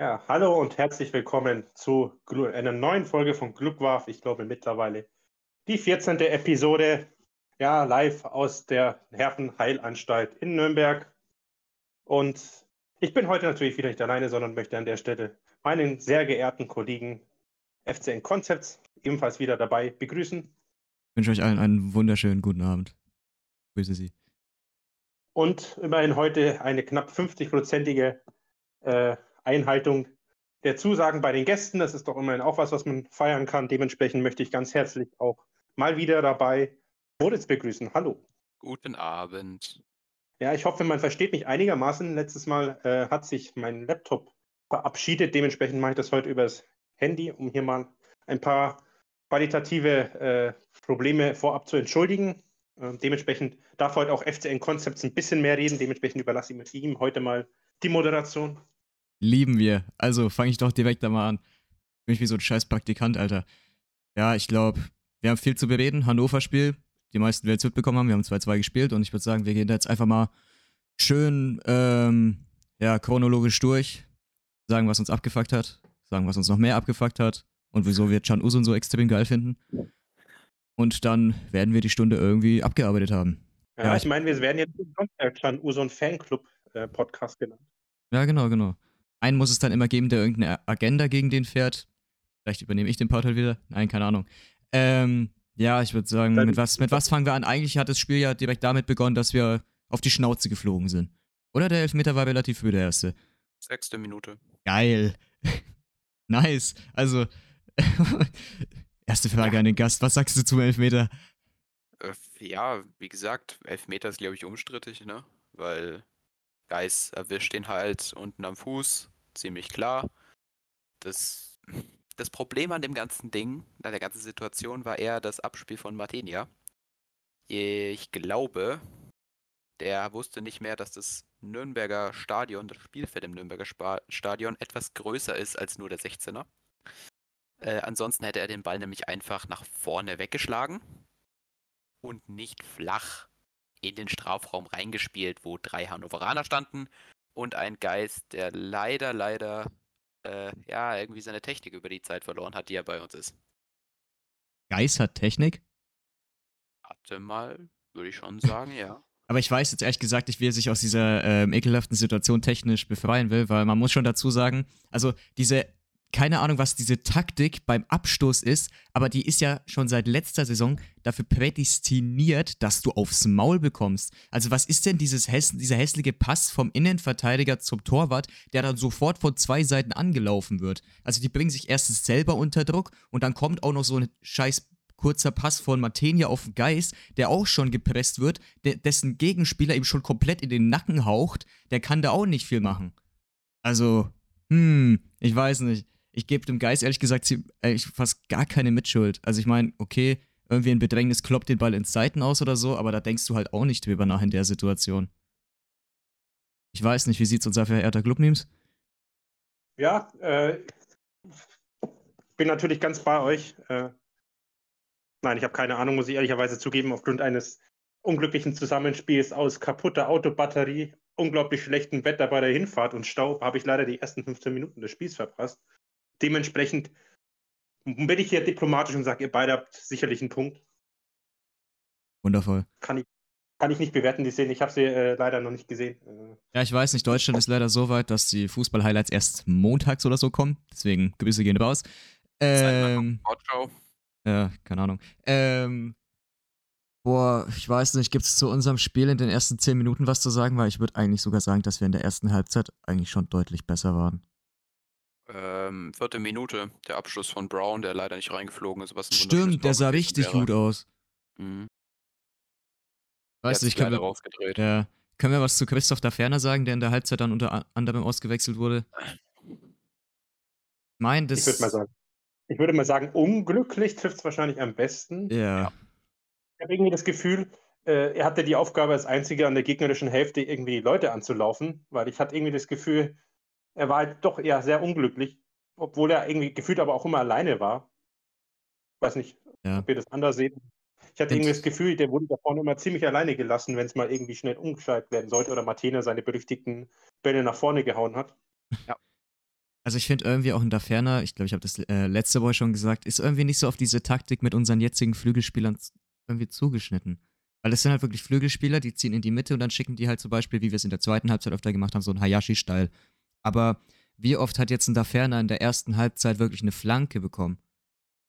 Ja, hallo und herzlich willkommen zu einer neuen Folge von Glückwarf. Ich glaube mittlerweile die 14. Episode, ja, live aus der Nervenheilanstalt in Nürnberg. Und ich bin heute natürlich wieder nicht alleine, sondern möchte an der Stelle meinen sehr geehrten Kollegen FCN Concepts ebenfalls wieder dabei begrüßen. Ich wünsche euch allen einen wunderschönen guten Abend. Ich grüße Sie. Und immerhin heute eine knapp 50-prozentige äh, Einhaltung der Zusagen bei den Gästen. Das ist doch immerhin auch was, was man feiern kann. Dementsprechend möchte ich ganz herzlich auch mal wieder dabei Moritz begrüßen. Hallo. Guten Abend. Ja, ich hoffe, man versteht mich einigermaßen. Letztes Mal äh, hat sich mein Laptop verabschiedet. Dementsprechend mache ich das heute übers Handy, um hier mal ein paar qualitative äh, Probleme vorab zu entschuldigen. Äh, dementsprechend darf heute auch FCN Concepts ein bisschen mehr reden. Dementsprechend überlasse ich ihm heute mal die Moderation. Lieben wir. Also fange ich doch direkt da mal an. Bin ich wie so ein scheiß Praktikant, Alter. Ja, ich glaube, wir haben viel zu bereden. Hannover-Spiel. Die meisten werden es mitbekommen haben. Wir haben 2-2 gespielt und ich würde sagen, wir gehen da jetzt einfach mal schön ähm, ja, chronologisch durch. Sagen, was uns abgefuckt hat. Sagen, was uns noch mehr abgefuckt hat. Und wieso wir Chan Usun so extrem geil finden. Und dann werden wir die Stunde irgendwie abgearbeitet haben. Ja, ja ich meine, wir werden jetzt Chan Usun Fanclub äh, Podcast genannt. Ja, genau, genau. Einen muss es dann immer geben, der irgendeine Agenda gegen den fährt. Vielleicht übernehme ich den Part halt wieder. Nein, keine Ahnung. Ähm, ja, ich würde sagen, mit was, mit was fangen wir an? Eigentlich hat das Spiel ja direkt damit begonnen, dass wir auf die Schnauze geflogen sind. Oder der Elfmeter war relativ früh der erste. Sechste Minute. Geil. nice. Also, erste Frage an den Gast. Was sagst du zum Elfmeter? Äh, ja, wie gesagt, Elfmeter ist, glaube ich, umstrittig, ne? Weil Geis erwischt den halt unten am Fuß, ziemlich klar. Das, das Problem an dem ganzen Ding, an der ganzen Situation, war eher das Abspiel von Martinia. Ich glaube, der wusste nicht mehr, dass das Nürnberger Stadion, das Spielfeld im Nürnberger Stadion etwas größer ist als nur der 16er. Äh, ansonsten hätte er den Ball nämlich einfach nach vorne weggeschlagen und nicht flach in den Strafraum reingespielt, wo drei Hannoveraner standen und ein Geist, der leider, leider, äh, ja, irgendwie seine Technik über die Zeit verloren hat, die er bei uns ist. Geist hat Technik? Hatte mal, würde ich schon sagen, ja. Aber ich weiß jetzt ehrlich gesagt nicht, wie er sich aus dieser ähm, ekelhaften Situation technisch befreien will, weil man muss schon dazu sagen, also diese keine Ahnung, was diese Taktik beim Abstoß ist, aber die ist ja schon seit letzter Saison dafür prädestiniert, dass du aufs Maul bekommst. Also was ist denn dieses häss dieser hässliche Pass vom Innenverteidiger zum Torwart, der dann sofort von zwei Seiten angelaufen wird? Also die bringen sich erstens selber unter Druck und dann kommt auch noch so ein scheiß kurzer Pass von Matenia auf Geis, der auch schon gepresst wird, de dessen Gegenspieler ihm schon komplett in den Nacken haucht, der kann da auch nicht viel machen. Also, hm, ich weiß nicht ich gebe dem Geist ehrlich gesagt eigentlich fast gar keine Mitschuld. Also ich meine, okay, irgendwie ein Bedrängnis kloppt den Ball ins Seiten aus oder so, aber da denkst du halt auch nicht drüber nach in der Situation. Ich weiß nicht, wie sieht's unser verehrter Club Memes? Ja, äh, bin natürlich ganz bei euch. Äh, nein, ich habe keine Ahnung, muss ich ehrlicherweise zugeben, aufgrund eines unglücklichen Zusammenspiels aus kaputter Autobatterie, unglaublich schlechtem Wetter bei der Hinfahrt und Staub habe ich leider die ersten 15 Minuten des Spiels verpasst dementsprechend bin ich hier diplomatisch und sage, ihr beide habt sicherlich einen Punkt. Wundervoll. Kann ich, kann ich nicht bewerten, die Szene. Ich habe sie äh, leider noch nicht gesehen. Äh. Ja, ich weiß nicht. Deutschland ist leider so weit, dass die Fußball-Highlights erst montags oder so kommen. Deswegen Grüße gehen raus. Ähm, ja, keine Ahnung. Ähm, boah, ich weiß nicht, gibt es zu unserem Spiel in den ersten zehn Minuten was zu sagen? Weil ich würde eigentlich sogar sagen, dass wir in der ersten Halbzeit eigentlich schon deutlich besser waren. Ähm, vierte Minute, der Abschluss von Brown, der leider nicht reingeflogen ist. Was ein Stimmt, der sah richtig wäre. gut aus. Mhm. Weißt du, ich kann. Rausgedreht. Ja. Können wir was zu Christoph da Ferner sagen, der in der Halbzeit dann unter anderem ausgewechselt wurde? Mein, das. Ich würde mal sagen. Ich würde mal sagen, unglücklich trifft es wahrscheinlich am besten. Ja. Ich habe irgendwie das Gefühl, äh, er hatte die Aufgabe als einziger an der gegnerischen Hälfte irgendwie die Leute anzulaufen, weil ich hatte irgendwie das Gefühl, er war halt doch eher sehr unglücklich, obwohl er irgendwie gefühlt aber auch immer alleine war. Ich weiß nicht, ja. ob ihr das anders seht. Ich hatte irgendwie das Gefühl, der wurde da vorne immer ziemlich alleine gelassen, wenn es mal irgendwie schnell umgeschaltet werden sollte oder Martina seine berüchtigten Bälle nach vorne gehauen hat. Ja. Also ich finde irgendwie auch in der Ferner, ich glaube, ich habe das äh, letzte Woche schon gesagt, ist irgendwie nicht so auf diese Taktik mit unseren jetzigen Flügelspielern irgendwie zugeschnitten. Weil das sind halt wirklich Flügelspieler, die ziehen in die Mitte und dann schicken die halt zum Beispiel, wie wir es in der zweiten Halbzeit öfter gemacht haben, so ein Hayashi-Style. Aber wie oft hat jetzt ein Daferner in der ersten Halbzeit wirklich eine Flanke bekommen?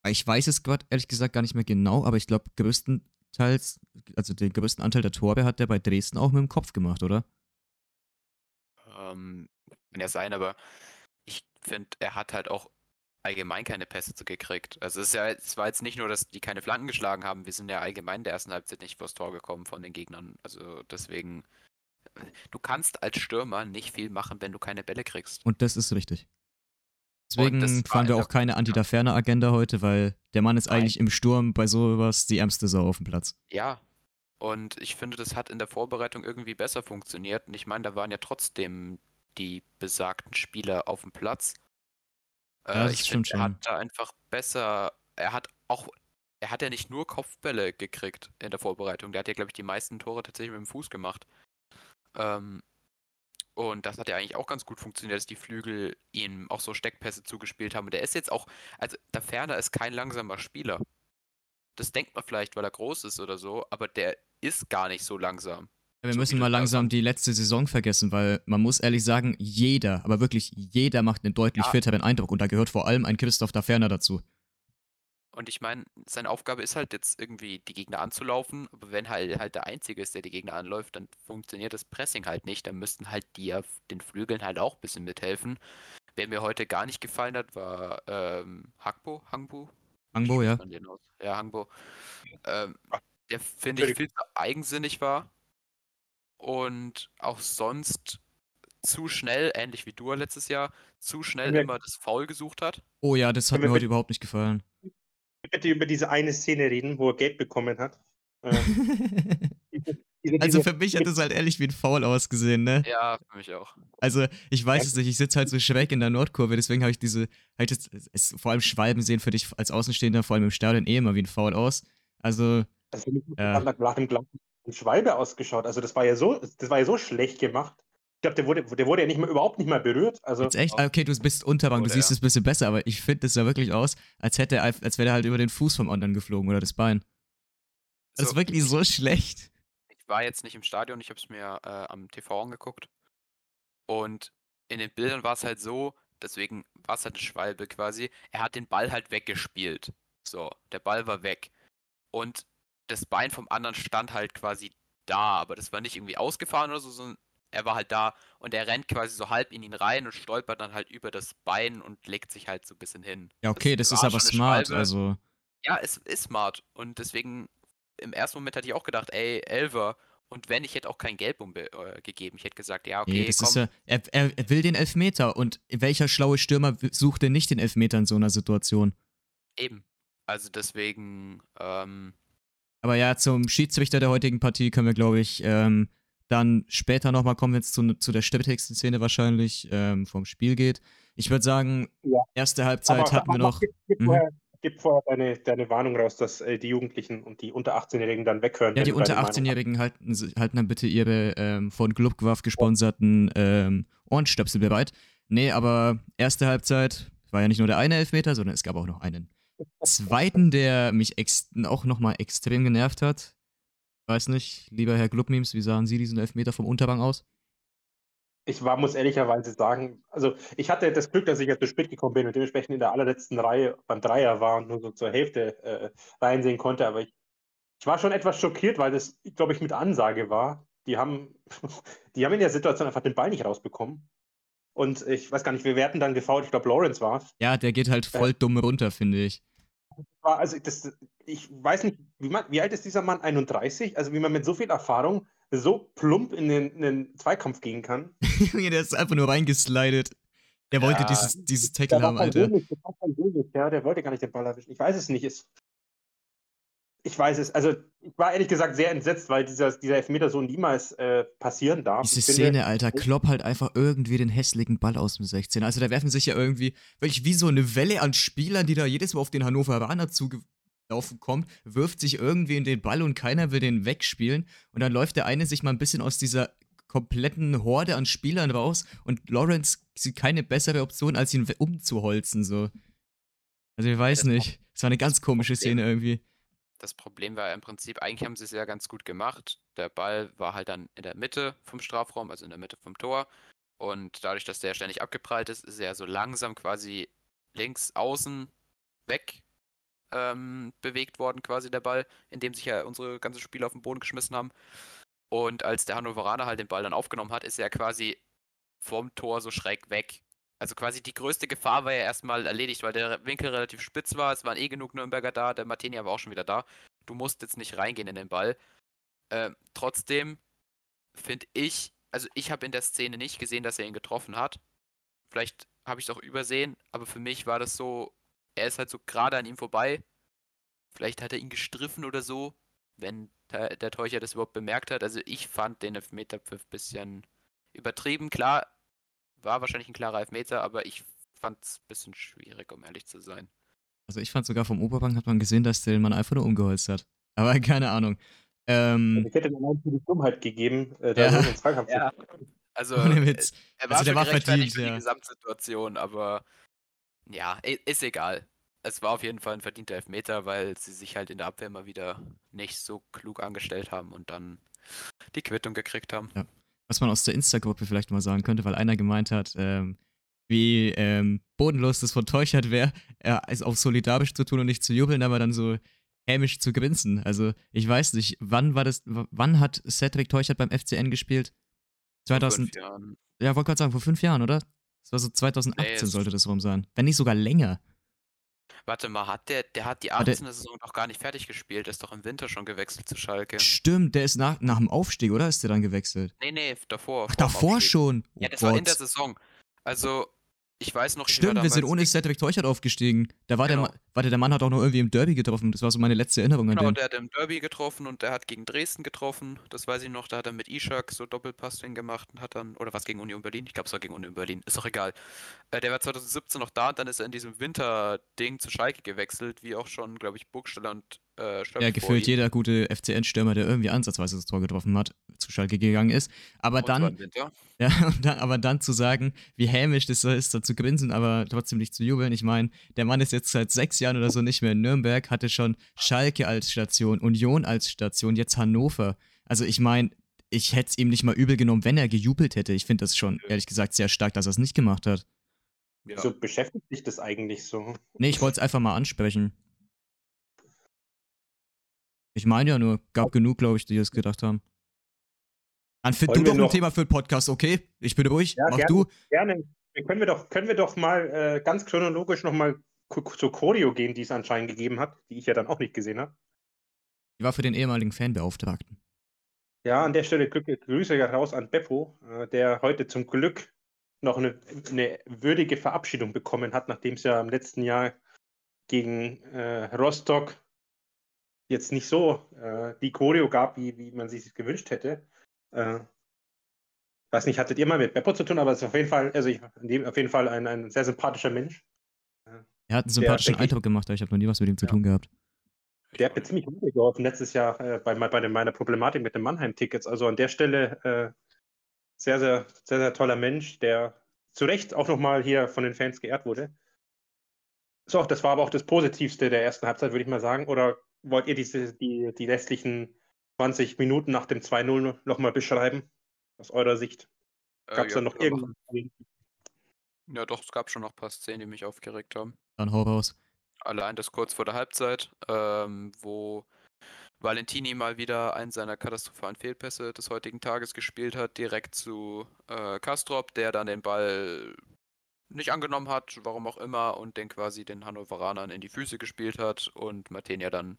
Ich weiß es gerade ehrlich gesagt gar nicht mehr genau, aber ich glaube, größtenteils, also den größten Anteil der Tore hat der bei Dresden auch mit dem Kopf gemacht, oder? Ähm, kann ja sein, aber ich finde, er hat halt auch allgemein keine Pässe gekriegt. Also es ja, es war jetzt nicht nur, dass die keine Flanken geschlagen haben, wir sind ja allgemein in der ersten Halbzeit nicht vors Tor gekommen von den Gegnern. Also deswegen, du kannst als Stürmer nicht viel machen, wenn du keine Bälle kriegst. Und das ist richtig. Deswegen fahren wir auch keine Anti-Daferner-Agenda heute, weil der Mann ist Nein. eigentlich im Sturm bei sowas die ärmste Sau auf dem Platz. Ja. Und ich finde, das hat in der Vorbereitung irgendwie besser funktioniert. Und ich meine, da waren ja trotzdem die besagten Spieler auf dem Platz. Ja, äh, ich finde, er hat da einfach besser, er hat auch, er hat ja nicht nur Kopfbälle gekriegt in der Vorbereitung, der hat ja, glaube ich, die meisten Tore tatsächlich mit dem Fuß gemacht. Ähm, und das hat ja eigentlich auch ganz gut funktioniert, dass die Flügel ihm auch so Steckpässe zugespielt haben. Und der ist jetzt auch, also der Ferner ist kein langsamer Spieler. Das denkt man vielleicht, weil er groß ist oder so, aber der ist gar nicht so langsam. Ja, wir so müssen mal langsam die letzte Saison vergessen, weil man muss ehrlich sagen, jeder, aber wirklich jeder macht einen deutlich ja. fitteren Eindruck und da gehört vor allem ein Christoph da Ferner dazu. Und ich meine, seine Aufgabe ist halt jetzt irgendwie die Gegner anzulaufen, aber wenn halt halt der Einzige ist, der die Gegner anläuft, dann funktioniert das Pressing halt nicht. Dann müssten halt die auf den Flügeln halt auch ein bisschen mithelfen. Wer mir heute gar nicht gefallen hat, war ähm, Hagbo, Hangbo. Hangbo, ja. Ja, Hangbo. Ähm, der finde ich viel zu eigensinnig war und auch sonst zu schnell, ähnlich wie du letztes Jahr, zu schnell immer das Foul gesucht hat. Oh ja, das hat mir heute überhaupt nicht gefallen. Bitte über diese eine Szene reden, wo er Geld bekommen hat. Äh, also für mich hat es halt ehrlich wie ein Foul ausgesehen, ne? Ja, für mich auch. Also ich weiß es nicht, ich sitze halt so schräg in der Nordkurve, deswegen habe ich diese, halt jetzt, es, vor allem Schwalben sehen für dich als Außenstehender, vor allem im Stadion eh immer wie ein Foul aus. Also. Also ja. nach dem Glauben Schwalbe ausgeschaut. Also das war ja so, das war ja so schlecht gemacht. Ich glaube, der wurde, der wurde ja nicht mehr, überhaupt nicht mehr berührt. Also, Jetzt echt? Okay, du bist Unterbank, du siehst es ein bisschen besser, aber ich finde, das sah wirklich aus, als hätte er, als wäre er halt über den Fuß vom anderen geflogen oder das Bein. Das so, ist wirklich so schlecht. Ich war jetzt nicht im Stadion, ich habe es mir äh, am TV angeguckt. Und in den Bildern war es halt so, deswegen war es halt eine Schwalbe quasi. Er hat den Ball halt weggespielt. So, der Ball war weg. Und das Bein vom anderen stand halt quasi da, aber das war nicht irgendwie ausgefahren oder so, sondern er war halt da und er rennt quasi so halb in ihn rein und stolpert dann halt über das Bein und legt sich halt so ein bisschen hin. Ja, okay, das, das ist aber smart, Schwalbe. also. Ja, es ist smart und deswegen im ersten Moment hatte ich auch gedacht, ey, Elver, und wenn, ich hätte auch kein Gelb äh, gegeben. Ich hätte gesagt, ja, okay. Nee, das komm. ist ja, er, er, will den Elfmeter. Und welcher schlaue Stürmer sucht denn nicht den Elfmeter in so einer Situation? Eben. Also deswegen, ähm, aber ja, zum Schiedsrichter der heutigen Partie können wir, glaube ich, ähm, dann später nochmal kommen, wenn es zu, zu der stepptexten Szene wahrscheinlich ähm, vom Spiel geht. Ich würde sagen, ja. erste Halbzeit aber, hatten wir noch. Gib, gib, mhm. vorher, gib vorher deine, deine, Warnung raus, dass äh, die Jugendlichen und die unter 18-Jährigen dann weghören. Ja, die unter 18-Jährigen halten, halten dann bitte ihre ähm, von Glubgwaff gesponserten ähm, Ohrenstöpsel bereit. Nee, aber erste Halbzeit war ja nicht nur der eine Elfmeter, sondern es gab auch noch einen zweiten, der mich auch nochmal extrem genervt hat. Weiß nicht, lieber Herr Glubmemes, wie sahen Sie diesen Elfmeter vom Unterbang aus? Ich war, muss ehrlicherweise sagen, also ich hatte das Glück, dass ich jetzt zu spät gekommen bin und dementsprechend in der allerletzten Reihe beim Dreier war und nur so zur Hälfte äh, reinsehen konnte, aber ich, ich war schon etwas schockiert, weil das, glaube ich, mit Ansage war. Die haben, die haben in der Situation einfach den Ball nicht rausbekommen. Und ich weiß gar nicht, wir werden dann gefault. Ich glaube, Lawrence war es. Ja, der geht halt voll äh, dumm runter, finde ich. Also, das, ich weiß nicht, wie, man, wie alt ist dieser Mann? 31? Also, wie man mit so viel Erfahrung so plump in den, in den Zweikampf gehen kann. Junge, der ist einfach nur reingeslidet. Der ja, wollte dieses, dieses Tackle haben, Alter. Der, ja, der wollte gar nicht den Ball erwischen. Ich weiß es nicht. Es, ich weiß es. Also, ich war ehrlich gesagt sehr entsetzt, weil dieser, dieser Elfmeter so niemals äh, passieren darf. Diese Szene, finde, Alter, Klopp halt einfach irgendwie den hässlichen Ball aus dem 16. Also, da werfen sich ja irgendwie wirklich wie so eine Welle an Spielern, die da jedes Mal auf den Hannoveraner zugelaufen kommt, wirft sich irgendwie in den Ball und keiner will den wegspielen. Und dann läuft der eine sich mal ein bisschen aus dieser kompletten Horde an Spielern raus und Lawrence sieht keine bessere Option, als ihn umzuholzen, so. Also ich weiß nicht. Es war eine ganz komische Szene irgendwie. Das Problem war im Prinzip, eigentlich haben sie es ja ganz gut gemacht. Der Ball war halt dann in der Mitte vom Strafraum, also in der Mitte vom Tor. Und dadurch, dass der ständig abgeprallt ist, ist er so langsam quasi links außen weg ähm, bewegt worden, quasi der Ball, indem sich ja unsere ganzen Spieler auf den Boden geschmissen haben. Und als der Hannoveraner halt den Ball dann aufgenommen hat, ist er quasi vom Tor so schräg weg. Also quasi die größte Gefahr war ja erstmal erledigt, weil der Winkel relativ spitz war. Es waren eh genug Nürnberger da, der Martini war auch schon wieder da. Du musst jetzt nicht reingehen in den Ball. Ähm, trotzdem finde ich, also ich habe in der Szene nicht gesehen, dass er ihn getroffen hat. Vielleicht habe ich es auch übersehen, aber für mich war das so, er ist halt so gerade an ihm vorbei. Vielleicht hat er ihn gestriffen oder so, wenn der, der das überhaupt bemerkt hat. Also ich fand den Elfmeterpfiff ein bisschen übertrieben. Klar, war wahrscheinlich ein klarer Elfmeter, aber ich fand es ein bisschen schwierig, um ehrlich zu sein. Also ich fand sogar vom Oberbank hat man gesehen, dass der den Mann einfach nur umgeholzt hat. Aber keine Ahnung. Ähm, Ich hätte mir einfach die Dummheit gegeben, äh, da Ja. so einen Zweikampf Ja. Also, ohne Witz. er war Also der war verdient, für die ja. Gesamtsituation, aber ja, ist egal. Es war auf jeden Fall ein verdienter Elfmeter, weil sie sich halt in der Abwehr mal wieder nicht so klug angestellt haben und dann die Quittung gekriegt haben. Was man aus der Insta-Gruppe vielleicht mal sagen könnte, weil einer gemeint hat, ähm, wie ähm, bodenlos das von Teuchert wäre, er ist auch solidarisch zu tun und nicht zu jubeln, aber dann so hämisch zu grinsen. Also ich weiß nicht, wann war das, wann hat Cedric Teuchert beim FCN gespielt? Vor 2000, fünf Jahren. ja, wollte gerade sagen, vor fünf Jahren, oder? Das war so 2018 Nee, es- sollte das rum sein. Wenn nicht sogar länger. Warte mal, hat der, der hat die Hat der- 18. Saison noch gar nicht fertig gespielt, der ist doch im Winter schon gewechselt zu Schalke. Stimmt, der ist nach, nach dem Aufstieg, oder? Ist der dann gewechselt? Nee, nee, davor. Ach, davor schon. Oh Ja, das war in Gott. der Saison. Also, ich weiß noch, Stimmt, wir sind ohne Cedric Teuchert aufgestiegen. Da war Genau. der, warte, der Mann hat auch noch irgendwie im Derby getroffen. Das war so meine letzte Erinnerung an Genau, den. der hat im Derby getroffen und der hat gegen Dresden getroffen. Das weiß ich noch. Da hat er mit Ishak so Doppelpass hingemacht und hat dann, oder was gegen Union Berlin? Ich glaube, es war gegen Union Berlin. Ist doch egal. Äh, der war 2017 noch da und dann ist er in diesem Winterding zu Schalke gewechselt, wie auch schon, glaube ich, Burgstaller und äh, Stöpf Ja, gefühlt jeder gute FCN-Stürmer, der irgendwie ansatzweise das Tor getroffen hat, zu Schalke gegangen ist. Aber Und dann, ja, dann, aber dann zu sagen, wie hämisch das ist, da zu grinsen, aber trotzdem nicht zu jubeln. Ich meine, der Mann ist jetzt seit sechs Jahren oder so nicht mehr in Nürnberg, hatte schon Schalke als Station, Union als Station, jetzt Hannover. Also ich meine, ich hätte es ihm nicht mal übel genommen, wenn er gejubelt hätte. Ich finde das schon, ehrlich gesagt, sehr stark, dass er es nicht gemacht hat. Ja. So beschäftigt sich das eigentlich so. Nee, ich wollte es einfach mal ansprechen. Ich meine ja nur, gab genug, glaube ich, die das gedacht haben. Dann find Wollen du doch ein noch- Thema für den Podcast, okay? Ich bin ruhig, Ja, mach gerne. du. Gerne. Können wir doch, können wir doch mal äh, ganz chronologisch nochmal zur Choreo gehen, die es anscheinend gegeben hat, die ich ja dann auch nicht gesehen habe. Die war für den ehemaligen Fanbeauftragten. Ja, an der Stelle Glück, Grüße raus an Beppo, äh, der heute zum Glück noch eine, eine würdige Verabschiedung bekommen hat, nachdem es ja im letzten Jahr gegen äh, Rostock jetzt nicht so äh, die Choreo gab, wie, wie man sich gewünscht hätte. Äh, weiß nicht, hattet ihr mal mit Beppo zu tun, aber es ist auf jeden Fall, also ich, auf jeden Fall ein, ein sehr sympathischer Mensch. Er hat einen sympathischen ich- Eindruck gemacht, aber ich habe noch nie was mit ihm zu Ja. tun gehabt. Der hat mir ziemlich geholfen letztes Jahr äh, bei, bei den- meiner Problematik mit den Mannheim-Tickets. Also an der Stelle äh, sehr, sehr, sehr, sehr toller Mensch, der zu Recht auch nochmal hier von den Fans geehrt wurde. So, das war aber auch das Positivste der ersten Halbzeit, würde ich mal sagen. Oder wollt ihr diese, die, die restlichen 20 Minuten nach dem 2-0 nochmal beschreiben? Aus eurer Sicht? Äh, Gab es ja, da noch irgendwas? Ja, doch, es gab schon noch ein paar Szenen, die mich aufgeregt haben. Dann hau raus. Allein das kurz vor der Halbzeit, ähm, wo Valentini mal wieder einen seiner katastrophalen Fehlpässe des heutigen Tages gespielt hat, direkt zu äh, Kastrop, der dann den Ball nicht angenommen hat, warum auch immer, und den quasi den Hannoveranern in die Füße gespielt hat und Martinia dann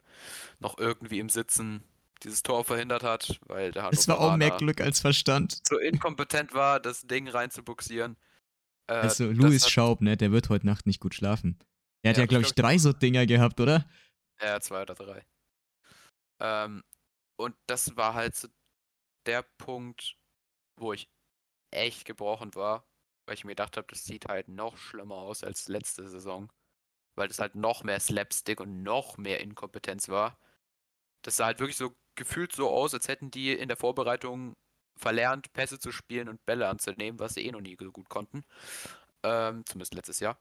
noch irgendwie im Sitzen dieses Tor verhindert hat, weil der Es war auch mehr Hannoveraner Glück als Verstand. so inkompetent war, das Ding reinzubuxieren. Äh, Also, Louis Schaub, ne, der wird heute Nacht nicht gut schlafen. Er hat Ja, ja, glaube ich, glaub, drei so Dinger gehabt, oder? Ja, zwei oder drei. Ähm, und das war halt so der Punkt, wo ich echt gebrochen war, weil ich mir gedacht habe, das sieht halt noch schlimmer aus als letzte Saison. Weil das halt noch mehr Slapstick und noch mehr Inkompetenz war. Das sah halt wirklich so gefühlt so aus, als hätten die in der Vorbereitung verlernt, Pässe zu spielen und Bälle anzunehmen, was sie eh noch nie so gut konnten. Ähm, zumindest letztes Jahr.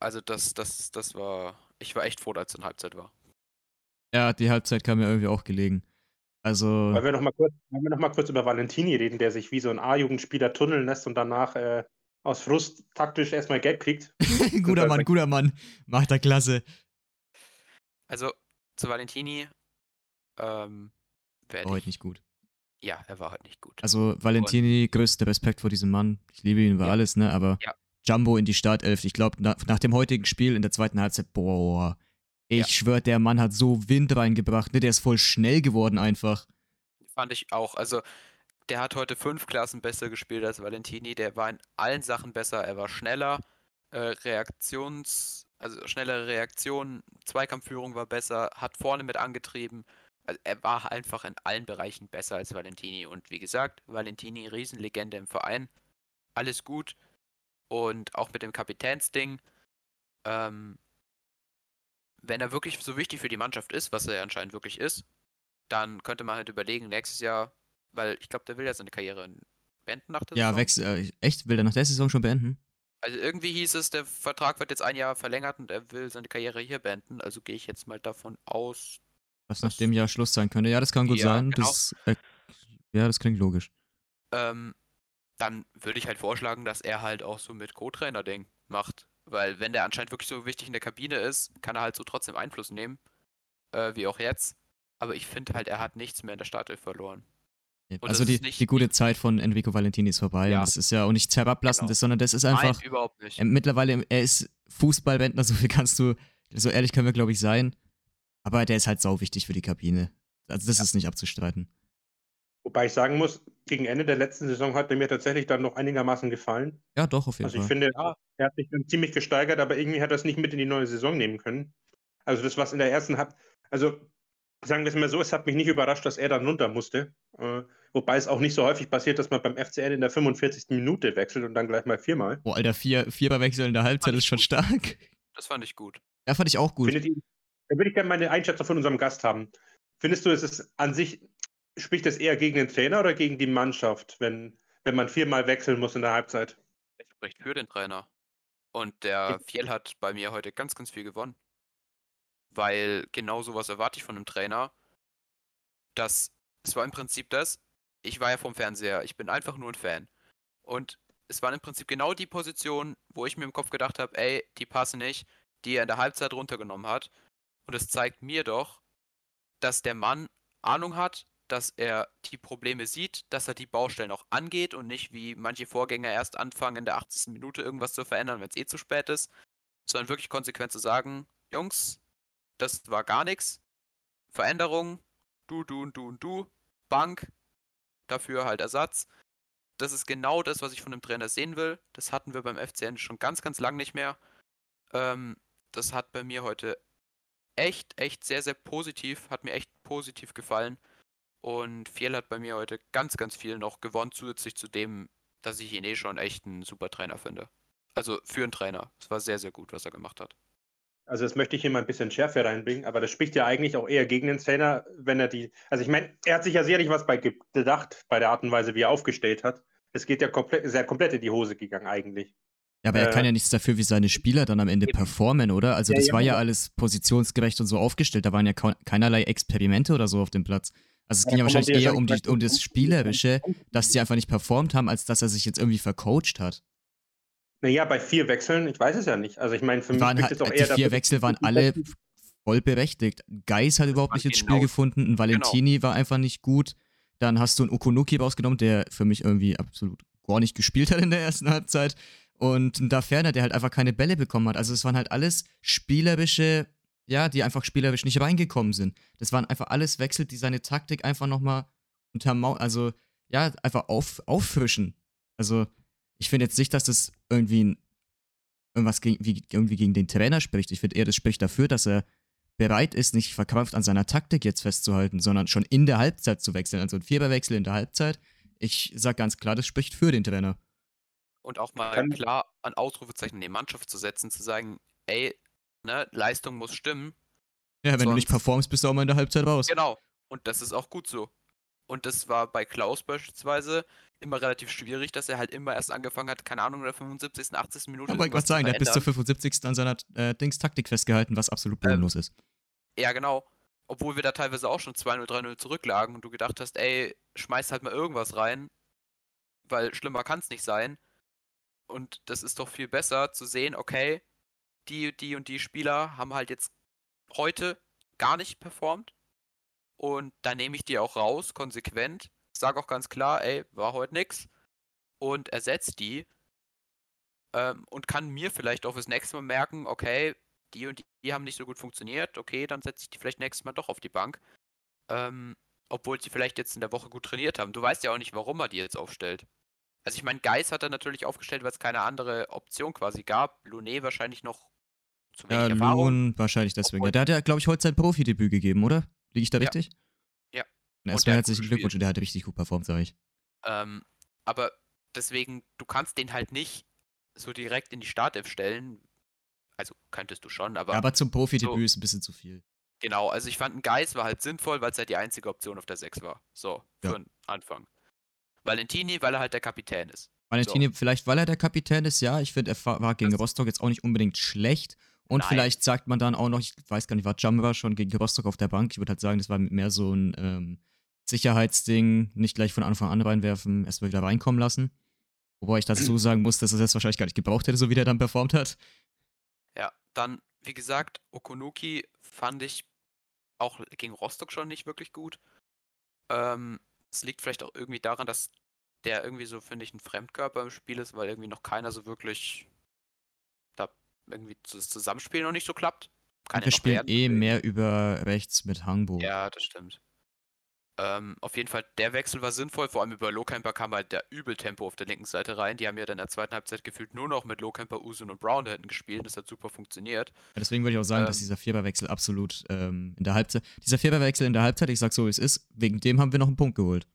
Also das, das, das war. Ich war echt froh, als es in Halbzeit war. Ja, die Halbzeit kam mir irgendwie auch gelegen. Also. Wollen wir noch mal kurz, wollen wir noch mal kurz über Valentini reden, der sich wie so ein A-Jugendspieler tunneln lässt und danach äh, aus Frust taktisch erstmal Geld kriegt. guter Mann, guter Mann. Macht er klasse. Also zu Valentini, ähm, war heute nicht gut. Ja, er war heute nicht gut. Also Valentini, und, größter Respekt vor diesem Mann. Ich liebe ihn über ja. alles, ne? Aber ja. Jumbo in die Startelf. Ich glaube, nach, nach, dem heutigen Spiel in der zweiten Halbzeit, boah, ich ja. schwör, der Mann hat so Wind reingebracht, ne? Der ist voll schnell geworden einfach. Fand ich auch. Also, der hat heute fünf Klassen besser gespielt als Valentini. Der war in allen Sachen besser. Er war schneller, äh, Reaktions, also schnellere Reaktion, Zweikampfführung war besser, hat vorne mit angetrieben. Also er war einfach in allen Bereichen besser als Valentini. Und wie gesagt, Valentini, Riesenlegende im Verein. Alles gut. Und auch mit dem Kapitänsding. Ähm, wenn er wirklich so wichtig für die Mannschaft ist, was er anscheinend wirklich ist, dann könnte man halt überlegen, nächstes Jahr, weil ich glaube, der will ja seine Karriere beenden nach der ja, Saison. Ja, wechsel, äh, echt? Will er nach der Saison schon beenden? Also irgendwie hieß es, der Vertrag wird jetzt ein Jahr verlängert und er will seine Karriere hier beenden. Also gehe ich jetzt mal davon aus, was nach dem Jahr Schluss sein könnte. Ja, das kann gut ja, sein. Genau. Das, äh, ja, das klingt logisch. Ähm, dann würde ich halt vorschlagen, dass er halt auch so mit Co-Trainer-Ding macht. Weil wenn der anscheinend wirklich so wichtig in der Kabine ist, kann er halt so trotzdem Einfluss nehmen. Äh, wie auch jetzt. Aber ich finde halt, er hat nichts mehr in der Startelf verloren. Und also die, die gute Zeit von Enrico Valentini ist vorbei. Ja. Das ist ja auch nichts herablassendes, genau. sondern das ist einfach. Nein, überhaupt nicht. Äh, mittlerweile, er ist Fußballbändner, so viel kannst du, so ehrlich können wir, glaube ich, sein. Aber der ist halt sau wichtig für die Kabine. Also das ja. ist nicht abzustreiten. Wobei ich sagen muss, gegen Ende der letzten Saison hat er mir tatsächlich dann noch einigermaßen gefallen. Ja, doch, auf jeden also Fall. Also ich finde, ja, er hat sich dann ziemlich gesteigert, aber irgendwie hat er es nicht mit in die neue Saison nehmen können. Also das, was in der ersten hat, also sagen wir es mal so, es hat mich nicht überrascht, dass er dann runter musste. Äh, wobei es auch nicht so häufig passiert, dass man beim FCN in der 45. Minute wechselt und dann gleich mal viermal. Boah, Alter, vier, viermal wechseln in der Halbzeit ist schon gut. stark. Das fand ich gut. Ja, fand ich auch gut. Findet ihr, dann würde ich gerne meine Einschätzung von unserem Gast haben. Findest du, es ist an sich, spricht das eher gegen den Trainer oder gegen die Mannschaft, wenn, wenn man viermal wechseln muss in der Halbzeit? Es spricht für den Trainer. Und der Fiel hat bei mir heute ganz, ganz viel gewonnen. Weil genau sowas erwarte ich von einem Trainer. Das, es war im Prinzip das, ich war ja vom Fernseher, ich bin einfach nur ein Fan. Und es war im Prinzip genau die Position, wo ich mir im Kopf gedacht habe, ey, die passen nicht, die er in der Halbzeit runtergenommen hat. Und es zeigt mir doch, dass der Mann Ahnung hat, dass er die Probleme sieht, dass er die Baustellen auch angeht und nicht wie manche Vorgänger erst anfangen, in der 80. Minute irgendwas zu verändern, wenn es eh zu spät ist, sondern wirklich konsequent zu sagen, Jungs, das war gar nichts. Veränderung, du, du und du und du, Bank, dafür halt Ersatz. Das ist genau das, was ich von dem Trainer sehen will. Das hatten wir beim FCN schon ganz, ganz lang nicht mehr. Ähm, das hat bei mir heute echt, echt sehr, sehr positiv, hat mir echt positiv gefallen. Und Fiel hat bei mir heute ganz, ganz viel noch gewonnen, zusätzlich zu dem, dass ich ihn eh schon echt einen super Trainer finde. Also für einen Trainer. Es war sehr, sehr gut, was er gemacht hat. Also das möchte ich hier mal ein bisschen Schärfe reinbringen, aber das spricht ja eigentlich auch eher gegen den Trainer, wenn er die. Also ich meine, er hat sich ja sicherlich was bei gedacht, bei der Art und Weise, wie er aufgestellt hat. Es geht ja komplett, ja komplett in die Hose gegangen eigentlich. Ja, aber er kann ja nichts dafür, wie seine Spieler dann am Ende performen, oder? Also, das ja, war ja alles positionsgerecht und so aufgestellt. Da waren ja keinerlei Experimente oder so auf dem Platz. Also, es ging ja, wahrscheinlich eher um, die, um das Spielerische, dass die einfach nicht performt haben, als dass er sich jetzt irgendwie vercoacht hat. Naja, bei vier Wechseln, ich weiß es ja nicht. Also, ich meine, für mich waren halt, auch eher. Die vier Wechsel waren alle voll berechtigt. Geis hat überhaupt nicht ins Spiel genau. gefunden. Ein Valentini genau. war einfach nicht gut. Dann hast du einen Okunuki rausgenommen, der für mich irgendwie absolut gar nicht gespielt hat in der ersten Halbzeit. Und da Ferner, der halt einfach keine Bälle bekommen hat. Also es waren halt alles spielerische, ja, die einfach spielerisch nicht reingekommen sind. Das waren einfach alles Wechsel, die seine Taktik einfach nochmal untermauern, also ja, einfach auf, auffrischen. Also ich finde jetzt nicht, dass das irgendwie ein, irgendwas gegen, wie, irgendwie gegen den Trainer spricht. Ich finde eher, das spricht dafür, dass er bereit ist, nicht verkrampft an seiner Taktik jetzt festzuhalten, sondern schon in der Halbzeit zu wechseln. Also ein Viererwechsel in der Halbzeit. Ich sag ganz klar, das spricht für den Trainer und auch mal Kann klar an Ausrufezeichen in die Mannschaft zu setzen, zu sagen, ey, ne, Leistung muss stimmen. Ja, wenn sonst... du nicht performst, bist du auch mal in der Halbzeit raus. Genau. Und das ist auch gut so. Und das war bei Klaus beispielsweise immer relativ schwierig, dass er halt immer erst angefangen hat, keine Ahnung, in der 75., 80. Minute. Ich wollte gerade sagen, der hat bis zur 75. an seiner äh, Dings-Taktik festgehalten, was absolut Ähm, bodenlos ist. Ja, genau. Obwohl wir da teilweise auch schon 2-0, 3-0 zurücklagen und du gedacht hast, ey, schmeiß halt mal irgendwas rein, weil schlimmer kann es nicht sein. Und das ist doch viel besser zu sehen, okay, die, die und die Spieler haben halt jetzt heute gar nicht performt. Und da nehme ich die auch raus, konsequent. Sag auch ganz klar, ey, war heute nix. Und ersetzt die. Ähm, und kann mir vielleicht auch fürs nächste Mal merken, okay, die und die haben nicht so gut funktioniert, okay, dann setze ich die vielleicht nächstes Mal doch auf die Bank. Ähm, obwohl sie vielleicht jetzt in der Woche gut trainiert haben. Du weißt ja auch nicht, warum er die jetzt aufstellt. Also ich meine, Geis hat er natürlich aufgestellt, weil es keine andere Option quasi gab. Lunet wahrscheinlich noch zu Ja, wenig Erfahrung. Lohn wahrscheinlich deswegen. Obwohl- Der hat ja, glaube ich, heute sein Profidebüt gegeben, oder? Liege ich da Ja. richtig? Ja. Na, Erstmal herzlichen Glückwunsch und der hat richtig gut performt, sag ich. Ähm, aber deswegen, du kannst den halt nicht so direkt in die Startelf stellen. Also könntest du schon, aber Ja, aber zum Profidebüt so- ist ein bisschen zu viel. genau, also ich fand ein Geis war halt sinnvoll, weil es halt die einzige Option auf der 6 war. So, für Ja. den Anfang. Valentini, weil er halt der Kapitän ist. Valentini, vielleicht weil er der Kapitän ist, ja. Ich finde, er war gegen Das- Rostock jetzt auch nicht unbedingt schlecht. Und Nein. vielleicht sagt man dann auch noch, ich weiß gar nicht, war Jamra schon gegen Rostock auf der Bank? Ich würde halt sagen, das war mehr so ein ähm, Sicherheitsding, nicht gleich von Anfang an reinwerfen, erst mal wieder reinkommen lassen. Wobei ich dazu sagen muss, dass er das wahrscheinlich gar nicht gebraucht hätte, so wie der dann performt hat. Ja, dann, wie gesagt, Okonuki fand ich auch gegen Rostock schon nicht wirklich gut. Ähm, es liegt vielleicht auch irgendwie daran, dass der irgendwie so, finde ich, ein Fremdkörper im Spiel ist, weil irgendwie noch keiner so wirklich da irgendwie das Zusammenspiel noch nicht so klappt. Kann ja wir spielen werden. eh mehr über rechts mit Hangbo. Ja, das stimmt. Ähm, auf jeden Fall, der Wechsel war sinnvoll, vor allem über Lowcamper kam halt der Übeltempo auf der linken Seite rein. Die haben ja dann in der zweiten Halbzeit gefühlt nur noch mit Lowcamper, Usun und Brown da hinten gespielt. Das hat super funktioniert. Ja, Deswegen würde ich auch sagen, dass Ähm. dieser Viererwechsel absolut ähm, in der Halbzeit, dieser Viererwechsel in der Halbzeit, ich sag so wie es ist, wegen dem haben wir noch einen Punkt geholt.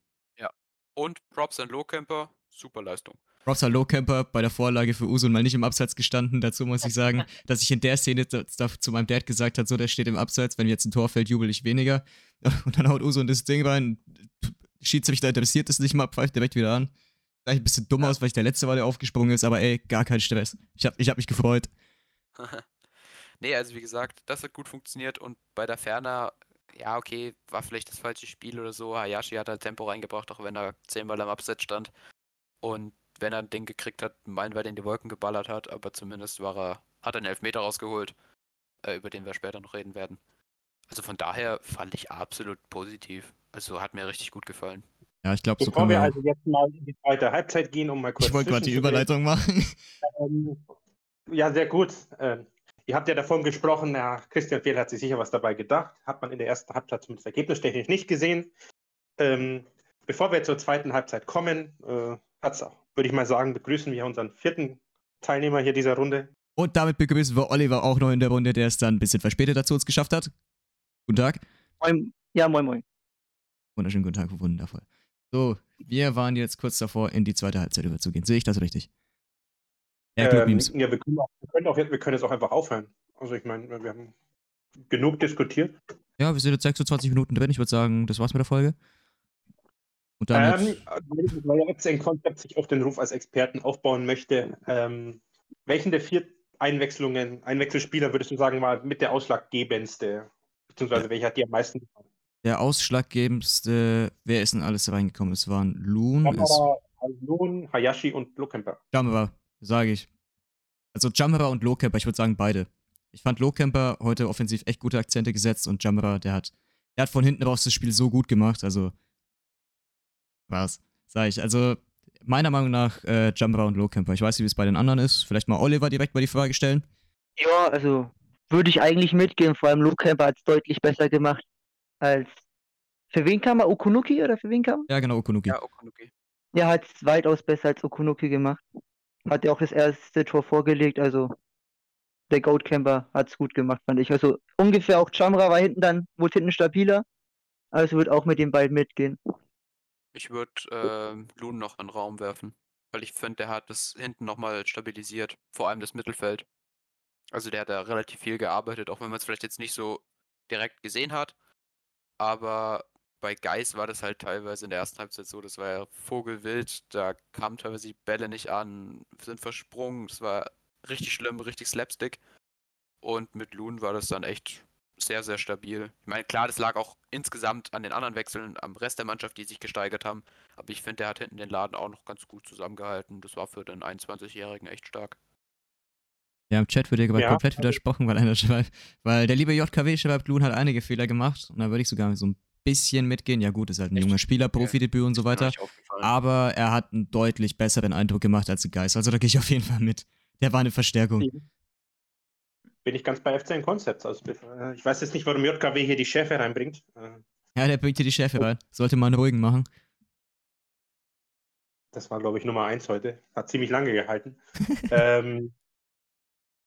Und Props an Lowcamper, super Leistung. Props an Lowcamper bei der Vorlage für Usun mal nicht im Abseits gestanden. Dazu muss ich sagen, dass ich in der Szene zu meinem Dad gesagt habe, so, der steht im Abseits, wenn jetzt ein Tor fällt, jubel ich weniger. Und dann haut Usun das Ding rein. Schiedsrichter interessiert es nicht mal, pfeift direkt wieder an. Sah ich ein bisschen dumm aus, weil ich der Letzte war, der aufgesprungen ist, aber ey, gar kein Stress. Ich hab, ich hab mich gefreut. nee, also wie gesagt, das hat gut funktioniert und bei der Ferner, ja, okay, war vielleicht das falsche Spiel oder so. Hayashi hat halt Tempo reingebracht, auch wenn er zehnmal am Abseits stand. Und wenn er ein Ding gekriegt hat, meilenweit in die Wolken geballert hat, aber zumindest war er, hat er einen Elfmeter rausgeholt, äh, über den wir später noch reden werden. Also von daher fand ich absolut positiv. Also hat mir richtig gut gefallen. Ja, ich glaube, so Bevor können wir wir. also jetzt mal in die zweite Halbzeit gehen, um mal kurz. ich wollte gerade die. Überleitung machen. Ähm, ja, sehr gut. Ähm, ihr habt ja davon gesprochen, ja, Christian Fehl hat sich sicher was dabei gedacht. Hat man in der ersten Halbzeit zumindest ergebnistechnisch nicht gesehen. Ähm, bevor wir zur zweiten Halbzeit kommen, äh, würde ich mal sagen, begrüßen wir unseren vierten Teilnehmer hier dieser Runde. Und damit begrüßen wir Oliver auch noch in der Runde, der es dann ein bisschen verspätet dazu uns geschafft hat. Guten Tag. Moin, ja, moin, moin. Wunderschönen guten Tag, wundervoll. So, wir waren jetzt kurz davor, in die zweite Halbzeit überzugehen. Sehe ich das richtig? Ähm, ja, wir können, auch, wir, können auch, wir können jetzt auch einfach aufhören. Also ich meine, wir haben genug diskutiert. Ja, wir sind jetzt 26 Minuten drin. Ich würde sagen, das war's mit der Folge. Und damit. Ähm, weil der FCN-Konzept sich auf den Ruf als Experten aufbauen möchte, ähm, welchen der vier Einwechslungen, Einwechselspieler würdest du sagen, war mit der ausschlaggebendste? Beziehungsweise welcher hat dir am meisten gefallen? der ausschlaggebendste, wer ist denn alles reingekommen? Es waren Loon, es Kamera, Alon, Hayashi und Lokemper. Jammerer, sage ich. Also Jammerer und Lowcamper, ich würde sagen beide. Ich fand Lowcamper heute offensiv echt gute Akzente gesetzt und Jammerer, der hat, der hat von hinten raus das Spiel so gut gemacht, also was, sag ich. Also meiner Meinung nach äh, Jammerer und Lowcamper. Ich weiß nicht, wie es bei den anderen ist. Vielleicht mal Oliver direkt mal die Frage stellen. Ja, also würde ich eigentlich mitgehen. Vor allem Luke Camper hat es deutlich besser gemacht als. Für wen kam er? Okunuki oder für wen kam? Ja, genau, Okunuki. Ja, Okunuki. Er hat es weitaus besser als Okunuki gemacht. Hat ja auch das erste Tor vorgelegt, also der Goat Camper hat es gut gemacht, fand ich. Also ungefähr auch Chamra war hinten dann, wurde hinten stabiler. Also wird auch mit den beiden mitgehen. Ich würde ähm, Loon noch in den Raum werfen, weil ich finde, der hat das hinten nochmal stabilisiert, vor allem das Mittelfeld. Also der hat da relativ viel gearbeitet, auch wenn man es vielleicht jetzt nicht so direkt gesehen hat. Aber bei Geis war das halt teilweise in der ersten Halbzeit so, das war ja Vogelwild, da kamen teilweise die Bälle nicht an, sind versprungen, es war richtig schlimm, richtig Slapstick. Und mit Loon war das dann echt sehr, sehr stabil. Ich meine, klar, das lag auch insgesamt an den anderen Wechseln, am Rest der Mannschaft, die sich gesteigert haben. Aber ich finde, der hat hinten den Laden auch noch ganz gut zusammengehalten. Das war für den 21-Jährigen echt stark. Ja, im Chat wird dir aber Ja, komplett widersprochen, weil einer schreibt, weil der liebe JKW schreibt, Loon hat einige Fehler gemacht und da würde ich sogar so ein bisschen mitgehen. Ja gut, ist halt ein Echt? junger Spieler. Profidebüt und so weiter. Aber er hat einen deutlich besseren Eindruck gemacht als Geist. Also da gehe ich auf jeden Fall mit. Der war eine Verstärkung. Bin ich ganz bei FCN Concepts. Also, äh, ich weiß jetzt nicht, warum JKW hier die Schäfe reinbringt. Äh, Ja, der bringt hier die Schärfe rein. Sollte man einen ruhigen machen. Das war, glaube ich, Nummer eins heute. Hat ziemlich lange gehalten. ähm,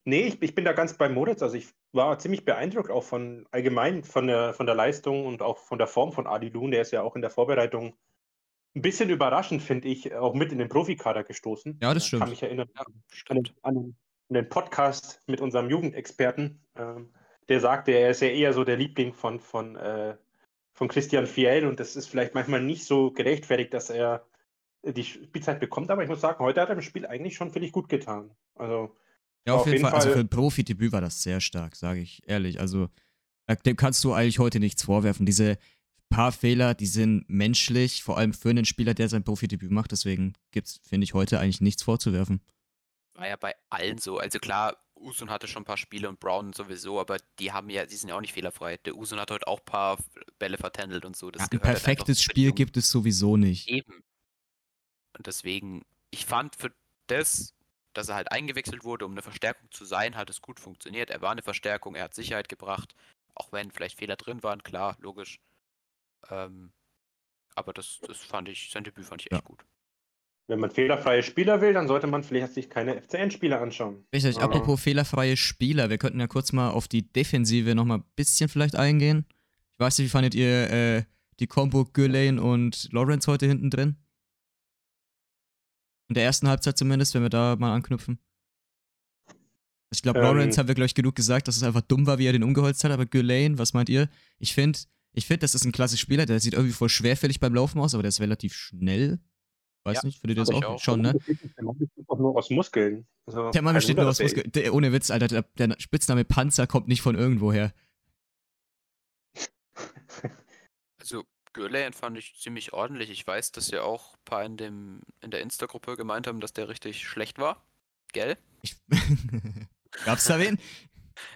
nee, ich, ich bin da ganz bei Moritz. Also ich war ziemlich beeindruckt auch von allgemein von der, von der Leistung und auch von der Form von Adi Loon. Der ist ja auch in der Vorbereitung ein bisschen überraschend, finde ich, auch mit in den Profikader gestoßen. Ja, das stimmt. Kann mich erinnern Ja, an an den Podcast mit unserem Jugendexperten. Ähm, der sagte, er ist ja eher so der Liebling von, von, äh, von Christian Fiel und das ist vielleicht manchmal nicht so gerechtfertigt, dass er die Spielzeit bekommt, aber ich muss sagen, heute hat er im Spiel eigentlich schon, finde ich, gut getan. Also, Ja, auf, Auf jeden jeden Fall. Also Fall- für ein Profidebüt war das sehr stark, sage ich ehrlich. Also äh, dem kannst du eigentlich heute nichts vorwerfen. Diese paar Fehler, die sind menschlich, vor allem für einen Spieler, der sein Profidebüt macht. Deswegen gibt's, finde ich, heute eigentlich nichts vorzuwerfen. War ja bei allen so. Also klar, Usun hatte schon ein paar Spiele und Brown sowieso, aber die haben ja, die sind ja auch nicht fehlerfrei. Der Usun hat heute auch ein paar Bälle vertändelt und so. Das Ja, ein halt perfektes den Spiel gibt es sowieso nicht. Eben. Und deswegen, ich fand für das, dass er halt eingewechselt wurde, um eine Verstärkung zu sein, hat es gut funktioniert. Er war eine Verstärkung, er hat Sicherheit gebracht, auch wenn vielleicht Fehler drin waren, klar, logisch. Ähm, aber das, das fand ich, sein Debüt fand ich echt Ja. gut. wenn man fehlerfreie Spieler will, dann sollte man vielleicht sich keine FCN-Spieler anschauen. Richtig, Ja. apropos fehlerfreie Spieler, wir könnten ja kurz mal auf die Defensive nochmal ein bisschen vielleicht eingehen. Ich weiß nicht, wie fandet ihr äh, die Combo Gürlane und Lawrence heute hinten drin? In der ersten Halbzeit zumindest, wenn wir da mal anknüpfen. Ich glaube, Ähm. Lawrence haben wir gleich genug gesagt, dass es einfach dumm war, wie er den umgeholzt hat, aber Gürlane, was meint ihr? Ich finde, ich find, das ist ein klasse Spieler, der sieht irgendwie voll schwerfällig beim Laufen aus, aber der ist relativ schnell. Weiß Ja, nicht, findet ihr das auch? auch. Schon, ne? Der Mann besteht auch nur aus Muskeln. Also, Der Mann besteht nur aus Muskeln. Der, ohne Witz, Alter. Der, der Spitzname Panzer kommt nicht von irgendwoher. Also, Gürleyen fand ich ziemlich ordentlich. Ich weiß, dass ja auch ein paar in, dem, in der Insta-Gruppe gemeint haben, dass der richtig schlecht war. Gell? Ich, Gab's da wen?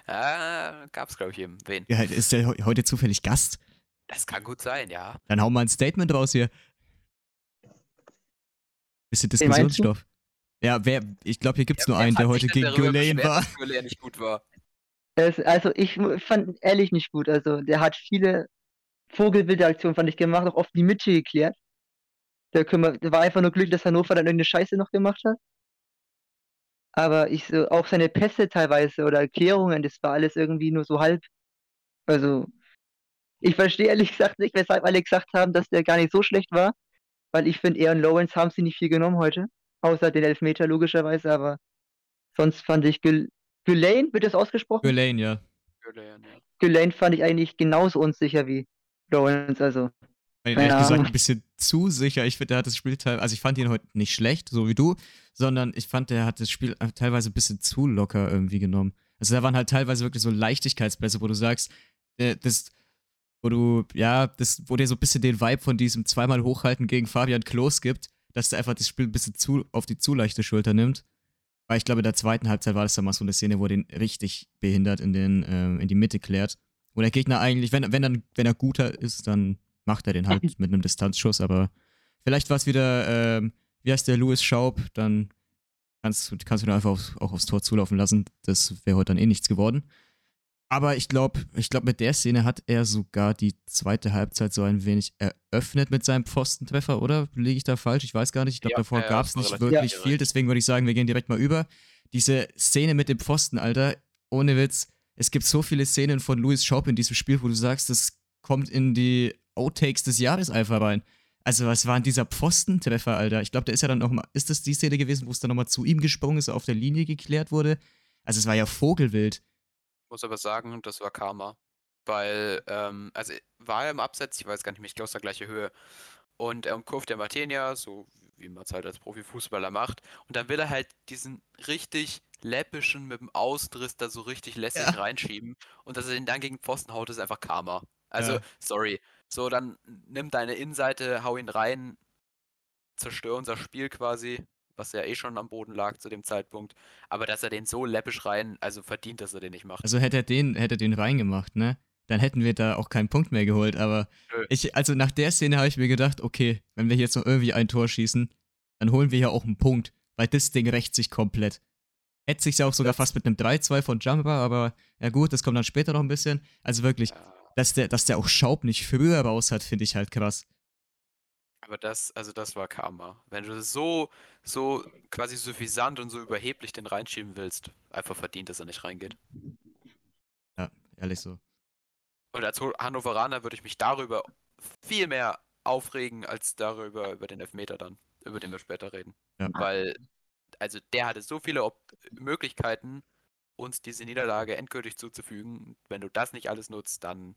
Ah, gab's, glaube ich, eben. Wen? Ja, ist der heu- heute zufällig Gast? Das kann gut sein, ja. Dann hau mal ein Statement raus hier. Bisschen? Diskussionsstoff. Ja, wer, ich glaube, hier gibt's nur einen, der heute gegen beschwert, war. dass Gürleyen nicht gut war. Es, also ich fand ihn ehrlich nicht gut. Also der hat viele vogelwilde Aktionen, fand ich, gemacht, auch oft die Mitte geklärt. Der, war einfach nur glücklich, dass Hannover dann irgendeine Scheiße noch gemacht hat. Aber ich so, auch seine Pässe teilweise oder Erklärungen, das war alles irgendwie nur so halb. Also, ich verstehe ehrlich gesagt nicht, weshalb alle gesagt haben, dass der gar nicht so schlecht war. Weil ich finde, er und Lawrence haben sie nicht viel genommen heute. Außer den Elfmeter logischerweise, aber sonst fand ich Gül Gülane, wird das ausgesprochen? Gürlane, ja. Gürleyen, ja. Gülane fand ich eigentlich genauso unsicher wie Lawrence. Also, Ehrlich Keine gesagt, ein bisschen zu sicher. Ich finde, der hat das Spiel teilweise, also ich fand ihn heute nicht schlecht, so wie du, sondern ich fand, der hat das Spiel teilweise ein bisschen zu locker irgendwie genommen. Also da waren halt teilweise wirklich so Leichtigkeitspässe, wo du sagst, äh, das, wo du, ja, das, wo dir so ein bisschen den Vibe von diesem zweimal Hochhalten gegen Fabian Klos gibt, dass der einfach das Spiel ein bisschen zu auf die zu leichte Schulter nimmt. Weil ich glaube, in der zweiten Halbzeit war das dann mal so eine Szene, wo er den richtig behindert in, den, ähm, in die Mitte klärt. Wo der Gegner eigentlich, wenn, wenn, dann, wenn er guter ist, dann macht er den halt mit einem Distanzschuss, aber vielleicht war es wieder, ähm, wie heißt der, Louis Schaub, dann kannst, du- kannst du da einfach aufs, auch aufs Tor zulaufen lassen. Das wäre heute dann eh nichts geworden. Aber ich glaube, ich glaube, mit der Szene hat er sogar die zweite Halbzeit so ein wenig eröffnet mit seinem Pfostentreffer, oder? Liege ich da falsch? Ich weiß gar nicht. Ich glaube, Ja, davor ja, gab es nicht wirklich direkt. viel. Deswegen würde ich sagen, wir gehen direkt mal über. Diese Szene mit dem Pfosten, Alter, ohne Witz. Es gibt so viele Szenen von Louis Schaub in diesem Spiel, wo du sagst, das kommt in die Outtakes des Jahres einfach rein. Also, was war denn dieser Pfostentreffer, Alter? Ich glaube, der ist ja dann noch mal. Ist das die Szene gewesen, wo es dann nochmal zu ihm gesprungen ist, auf der Linie geklärt wurde? Also, es war ja Vogelwild. Muss aber sagen, das war Karma. Weil, ähm, also war er im Abseits, ich weiß gar nicht mehr, ich glaube, es war gleiche Höhe. Und er umkurvt der Martenia, so wie man es halt als Profifußballer macht. Und dann will er halt diesen richtig läppischen mit dem Austriss da so richtig lässig Ja. reinschieben. Und dass er den dann gegen Pfosten haut, ist einfach Karma. Also, Ja. sorry. So, dann nimm deine Innenseite, hau ihn rein, zerstör unser Spiel quasi, was ja eh schon am Boden lag zu dem Zeitpunkt. Aber dass er den so läppisch rein, also verdient, dass er den nicht macht. Also hätte er den, hätte er den reingemacht, ne? Dann hätten wir da auch keinen Punkt mehr geholt. Aber ich, also nach der Szene habe ich mir gedacht, okay, wenn wir jetzt noch irgendwie ein Tor schießen, dann holen wir ja auch einen Punkt, weil das Ding rächt sich komplett. Hätte sich ja auch sogar fast mit einem 3-2 von Jumper, aber ja gut, das kommt dann später noch ein bisschen. Also wirklich, dass der, dass der auch Schaub nicht früher raus hat, finde ich halt krass. Aber das, also das war Karma. Wenn du so, so quasi suffisant und so überheblich den reinschieben willst, einfach verdient, dass er nicht reingeht. Ja, ehrlich so. Und als Hannoveraner würde ich mich darüber viel mehr aufregen, als darüber, über den Elfmeter dann, über den wir später reden. Ja. Weil, also der hatte so viele Op Möglichkeiten, uns diese Niederlage endgültig zuzufügen. Wenn du das nicht alles nutzt, dann.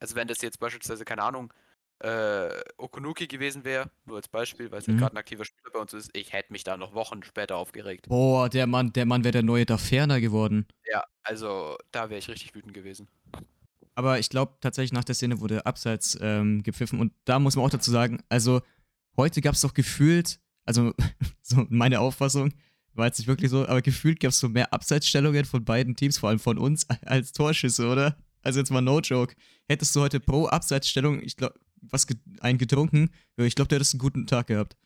Also wenn das jetzt beispielsweise, keine Ahnung, äh, Okunuki gewesen wäre, nur als Beispiel, weil es Mhm. gerade ein aktiver Spieler bei uns ist, ich hätte mich da noch Wochen später aufgeregt. Boah, der Mann, der Mann wäre der neue Daferner geworden. Ja, also da wäre ich richtig wütend gewesen. Aber ich glaube tatsächlich nach der Szene wurde abseits ähm, gepfiffen und da muss man auch dazu sagen, also heute gab es doch gefühlt, also so meine Auffassung, war jetzt nicht wirklich so, aber gefühlt gab es so mehr Abseitsstellungen von beiden Teams, vor allem von uns, als Torschüsse, oder? Also jetzt mal no joke. Hättest du heute pro Abseitsstellung, ich glaube, was ge einen getrunken, ich glaube, du hättest einen guten Tag gehabt.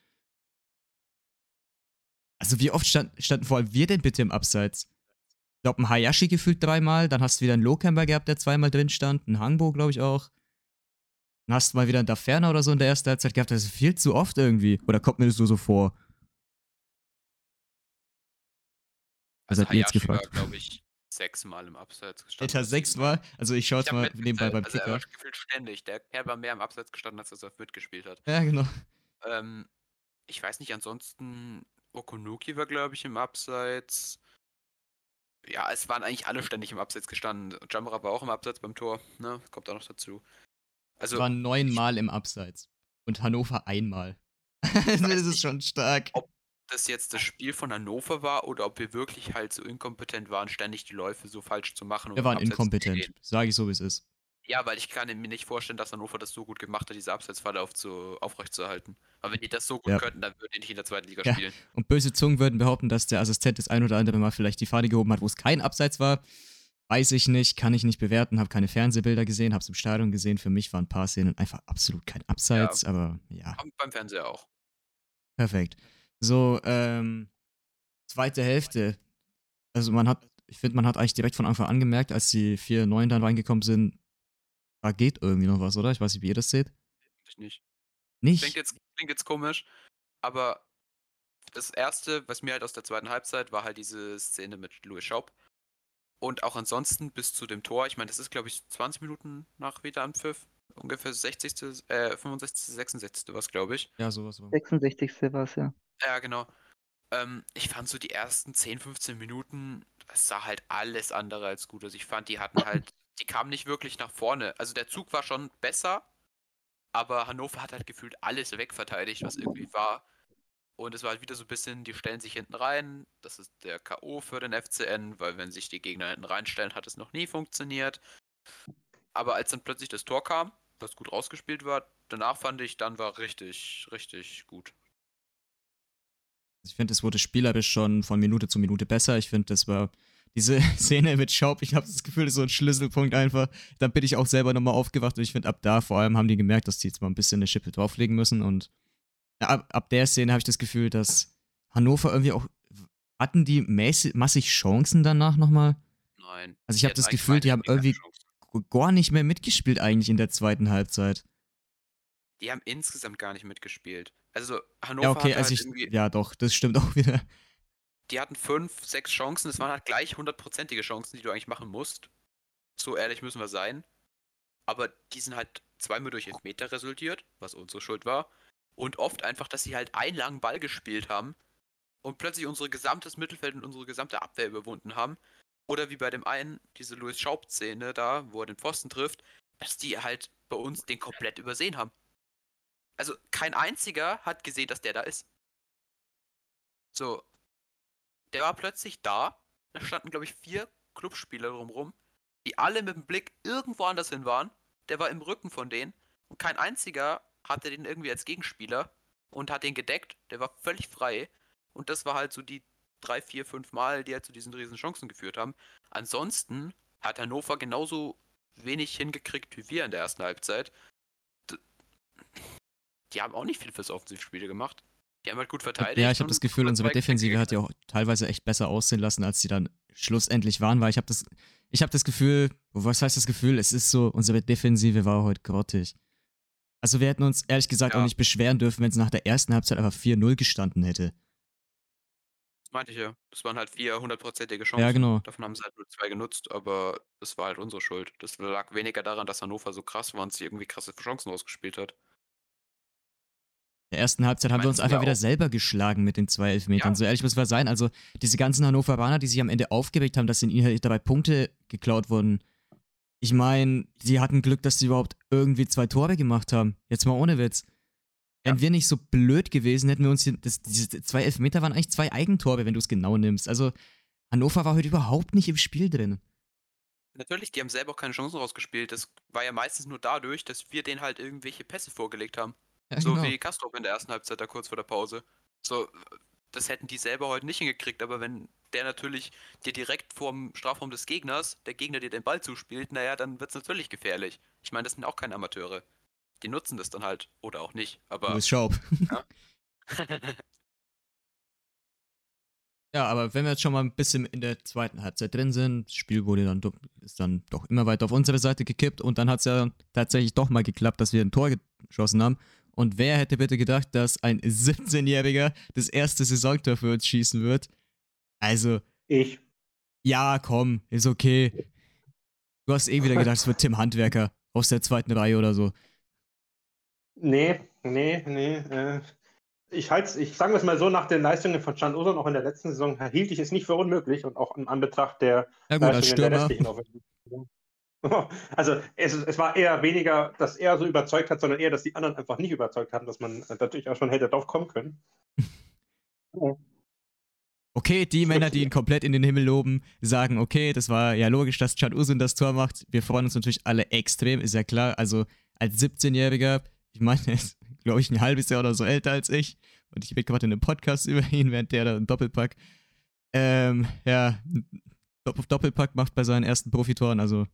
Also wie oft stand, standen vor allem wir denn bitte im Abseits? Ich glaube, ein Hayashi gefühlt dreimal, dann hast du wieder einen Lowcamber gehabt, der zweimal drin stand, ein Hangbo, glaube ich auch. Dann hast du mal wieder einen Daferner oder so in der ersten Halbzeit gehabt, das ist viel zu oft irgendwie. Oder kommt mir das nur so vor? Was habt ihr jetzt gefragt? glaube ich, sechsmal im Abseits gestanden. Alter, sechsmal? Also ich schaue Ich jetzt hab mal nebenbei mitgezählt, beim also er Kicker. war gefühlt ständig. Der Kerl war mehr im Abseits gestanden, als er mitgespielt hat. Ja, genau. Ähm, ich weiß nicht, ansonsten Okonuki war, glaube ich, im Abseits. Ja, es waren eigentlich alle ständig im Abseits gestanden. Jamra war auch im Abseits beim Tor, ne? Kommt auch noch dazu. Es Also, waren neunmal im Abseits. Und Hannover einmal. das ist schon stark. ob das jetzt das Spiel von Hannover war oder ob wir wirklich halt so inkompetent waren, ständig die Läufe so falsch zu machen. Wir waren inkompetent. Sage ich so, wie es ist. Ja, weil ich kann mir nicht vorstellen, dass Hannover das so gut gemacht hat, diese Abseitsfalle aufzu aufrechtzuerhalten. Aber wenn die das so gut Ja. könnten, dann würden die nicht in der zweiten Liga Ja. spielen. Und böse Zungen würden behaupten, dass der Assistent das ein oder andere Mal vielleicht die Fahne gehoben hat, wo es kein Abseits war. Weiß ich nicht, kann ich nicht bewerten, habe keine Fernsehbilder gesehen, habe es im Stadion gesehen. Für mich waren ein paar Szenen einfach absolut kein Abseits, aber ja, Am- Beim Fernseher auch. perfekt. So, ähm, zweite Hälfte. Also man hat, ich finde, man hat eigentlich direkt von Anfang an gemerkt, als die vier Neuen dann reingekommen sind, da geht irgendwie noch was, oder? Ich weiß nicht, wie ihr das seht. Ich nicht. Nicht? Klingt jetzt, klingt jetzt komisch, aber das erste, was mir halt aus der zweiten Halbzeit, war halt diese Szene mit Louis Schaub. Und auch ansonsten bis zu dem Tor, ich meine, das ist glaube ich 20 Minuten nach Wiederanpfiff, ungefähr 60., äh, 65., 66. was glaube ich. Ja, sowas. war- 66. war es ja. Ja, genau. Ähm, ich fand so die ersten 10, 15 Minuten, das sah halt alles andere als gut aus. Ich fand, die hatten halt, die kamen nicht wirklich nach vorne. Also der Zug war schon besser, aber Hannover hat halt gefühlt alles wegverteidigt, was irgendwie war. Und es war halt wieder so ein bisschen, die stellen sich hinten rein. Das ist der K.O. für den FCN, weil wenn sich die Gegner hinten reinstellen, hat es noch nie funktioniert. Aber als dann plötzlich das Tor kam, was gut rausgespielt war, danach fand ich, dann war richtig, richtig gut. Ich finde, es wurde spielerisch schon von Minute zu Minute besser. Ich finde, das war diese Szene mit Schaub. Ich habe das Gefühl, das ist so ein Schlüsselpunkt einfach. Da bin ich auch selber nochmal aufgewacht und ich finde, ab da vor allem haben die gemerkt, dass die jetzt mal ein bisschen eine Schippe drauflegen müssen. Und ab, ab der Szene habe ich das Gefühl, dass Hannover irgendwie auch. Hatten die mäßig, massig Chancen danach nochmal? Nein. Also ich habe das Gefühl, die haben irgendwie Chancen. gar nicht mehr mitgespielt eigentlich in der zweiten Halbzeit. Die haben insgesamt gar nicht mitgespielt. Also Hannover Ja, okay, also halt ich. irgendwie, Ja, doch, das stimmt auch wieder. Die hatten fünf, sechs Chancen. Es waren halt gleich hundertprozentige Chancen, die du eigentlich machen musst. So ehrlich müssen wir sein. Aber die sind halt zweimal durch Elfmeter resultiert, was unsere Schuld war. Und oft einfach, dass sie halt einen langen Ball gespielt haben und plötzlich unser gesamtes Mittelfeld und unsere gesamte Abwehr überwunden haben. Oder wie bei dem einen, diese Louis Schaub-Szene da, wo er den Pfosten trifft, dass die halt bei uns den komplett übersehen haben. Also kein einziger hat gesehen, dass der da ist. So. Der war plötzlich da. Da standen, glaube ich, vier Clubspieler drumrum, die alle mit dem Blick irgendwo anders hin waren. Der war im Rücken von denen. Und kein einziger hatte den irgendwie als Gegenspieler und hat den gedeckt. Der war völlig frei. Und das war halt so die drei, vier, fünf Mal, die halt zu diesen riesen Chancen geführt haben. Ansonsten hat Hannover genauso wenig hingekriegt wie wir in der ersten Halbzeit. Die haben auch nicht viel fürs Offensivspiel gemacht. Die haben halt gut verteidigt. Ja, ich habe das Gefühl, unsere Defensive hat ja auch teilweise echt besser aussehen lassen, als sie dann schlussendlich waren, weil ich habe das, ich habe das Gefühl, was heißt das Gefühl? Es ist so, unsere Defensive war heute grottig. Also wir hätten uns ehrlich gesagt ja. auch nicht beschweren dürfen, wenn es nach der ersten Halbzeit einfach 4-0 gestanden hätte. Das meinte ich ja. Das waren halt vier hundertprozentige Chancen. Ja, genau. Davon haben sie halt nur zwei genutzt, aber das war halt unsere Schuld. Das lag weniger daran, dass Hannover so krass war und sich irgendwie krasse Chancen ausgespielt hat. In der ersten Halbzeit haben wir uns einfach wieder selber geschlagen mit den zwei Elfmetern. Ja. So ehrlich muss man sein. Also diese ganzen Hannoveraner, die sich am Ende aufgeregt haben, dass ihnen halt dabei Punkte geklaut wurden. Ich meine, sie hatten Glück, dass sie überhaupt irgendwie zwei Tore gemacht haben. Jetzt mal ohne Witz. Wären wir nicht so blöd gewesen, hätten wir uns hier, das, diese zwei Elfmeter waren eigentlich zwei Eigentore, wenn du es genau nimmst. Also Hannover war heute überhaupt nicht im Spiel drin. Natürlich, die haben selber auch keine Chancen rausgespielt. Das war ja meistens nur dadurch, dass wir denen halt irgendwelche Pässe vorgelegt haben. Ja, so genau. wie Kastrop in der ersten Halbzeit da kurz vor der Pause. So, das hätten die selber heute nicht hingekriegt, aber wenn der natürlich dir direkt vorm Strafraum des Gegners, der Gegner dir den Ball zuspielt, naja, dann wird es natürlich gefährlich. Ich meine, das sind auch keine Amateure. Die nutzen das dann halt. Oder auch nicht. Aber. Louis Schaub. Ja. ja, aber wenn wir jetzt schon mal ein bisschen in der zweiten Halbzeit drin sind, das Spiel wurde dann ist dann doch immer weiter auf unsere Seite gekippt und dann hat es ja tatsächlich doch mal geklappt, dass wir ein Tor geschossen haben. Und wer hätte bitte gedacht, dass ein 17-Jähriger das erste Saisontor für uns schießen wird? Also. Ich. Ja, komm, ist okay. Du hast eh wieder gedacht, es wird Tim Handwerker aus der zweiten Reihe oder so. Nee, nee, nee. Äh, ich halte ich sage es mal so, nach den Leistungen von Can Uson auch in der letzten Saison hielt ich es nicht für unmöglich und auch in Anbetracht der ja, gut, Leistungen der restlichen Also es, es, war eher weniger, dass er so überzeugt hat, sondern eher, dass die anderen einfach nicht überzeugt haben, dass man natürlich auch schon hätte drauf kommen können. Okay, die Männer, die ihn komplett in den Himmel loben, sagen, okay, das war ja logisch, dass Chad Usun das Tor macht. Wir freuen uns natürlich alle extrem, ist ja klar. Also als 17-Jähriger, ich meine, er ist, glaube ich, ein halbes Jahr oder so älter als ich. Und ich bin gerade in einem Podcast über ihn, während der da einen Doppelpack, ähm, ja, Doppelpack macht bei seinen ersten Profitoren. Also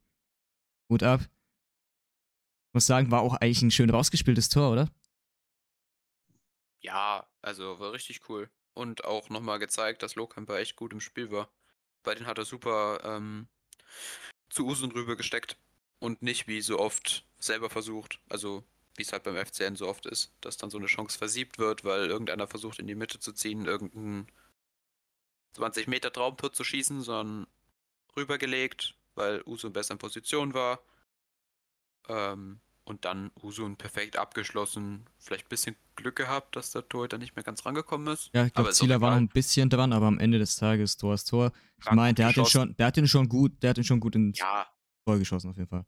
Hut ab. Ich muss sagen, war auch eigentlich ein schön rausgespieltes Tor, oder? Ja, also war richtig cool. Und auch nochmal gezeigt, dass Lohkemper echt gut im Spiel war. Bei denen hat er super ähm, zu Usen rüber gesteckt und nicht wie so oft selber versucht. Also wie es halt beim FCN so oft ist, dass dann so eine Chance versiebt wird, weil irgendeiner versucht in die Mitte zu ziehen, irgendeinen 20 Meter Traumtor zu schießen, sondern rübergelegt, weil Usun besser in Position war. Ähm, und dann Usun perfekt abgeschlossen. Vielleicht ein bisschen Glück gehabt, dass der Torhüter nicht mehr ganz rangekommen ist. Ja, ich glaube, Zieler war noch ein bisschen dran, aber am Ende des Tages Tor ist Tor. Ich meine, der hat den schon, der hat den schon gut, der hat den schon gut ins ja. Tor geschossen auf jeden Fall.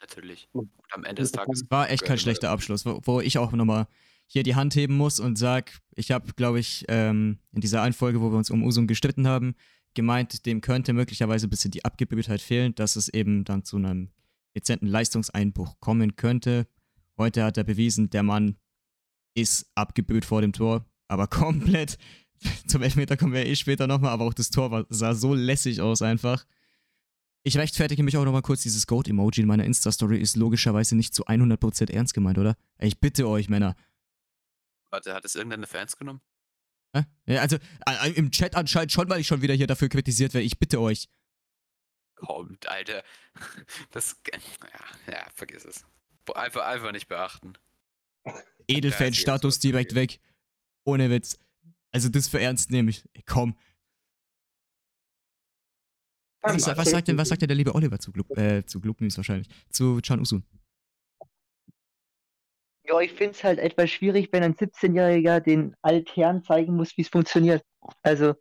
Natürlich. Und am Ende des Tages. War echt kein schlechter Abschluss, wo, wo ich auch nochmal hier die Hand heben muss und sag, ich habe, glaube ich, ähm, in dieser einen Folge, wo wir uns um Usun gestritten haben, gemeint, dem könnte möglicherweise ein bisschen die Abgebrühtheit fehlen, dass es eben dann zu einem dezenten Leistungseinbruch kommen könnte. Heute hat er bewiesen, der Mann ist abgebrüht vor dem Tor, aber komplett. Zum Elfmeter kommen wir eh später nochmal, aber auch das Tor war, sah so lässig aus einfach. Ich rechtfertige mich auch nochmal kurz, dieses Goat-Emoji in meiner Insta-Story ist logischerweise nicht zu 100% ernst gemeint, oder? Ich bitte euch, Männer. Warte, hat es irgendeine Fans genommen? Ja, also im Chat anscheinend schon, weil ich schon wieder hier dafür kritisiert werde. Ich bitte euch. Kommt, Alter. Das. Ja, ja vergiss es. Einfach, einfach nicht beachten. Edelfan-Status direkt weg. Ohne Witz. Also das für ernst nehme ich. Komm. Was, was, sagt denn, was sagt denn der liebe Oliver zu Glub, äh, zu Glub wahrscheinlich? Zu Chan Usun? Ja, ich finde es halt etwas schwierig, wenn ein 17-Jähriger den Altherren zeigen muss, wie es funktioniert. Also,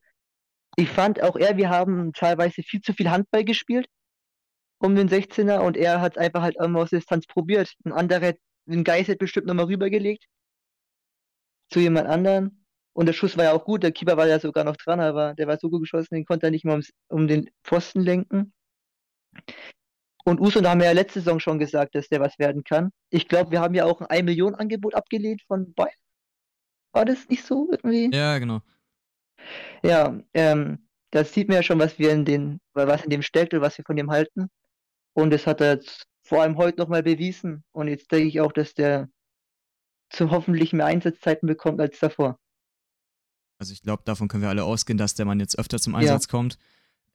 ich fand auch er, wir haben teilweise viel zu viel Handball gespielt um den 16er und er hat einfach halt immer aus Distanz probiert. Ein anderer, ein Geist hat bestimmt nochmal rübergelegt zu jemand anderen. Und der Schuss war ja auch gut, der Keeper war ja sogar noch dran, aber der war so gut geschossen, den konnte er nicht mal um den Pfosten lenken. Und da haben wir ja letzte Saison schon gesagt, dass der was werden kann. Ich glaube, wir haben ja auch ein 1 Million Angebot abgelehnt von Bayern. War das nicht so irgendwie? Ja, genau. Ja, ähm, das sieht man ja schon, was wir in den, was in dem steckt und was wir von dem halten. Und das hat er jetzt vor allem heute nochmal bewiesen. Und jetzt denke ich auch, dass der zu hoffentlich mehr Einsatzzeiten bekommt als davor. Also ich glaube, davon können wir alle ausgehen, dass der Mann jetzt öfter zum Einsatz ja. kommt.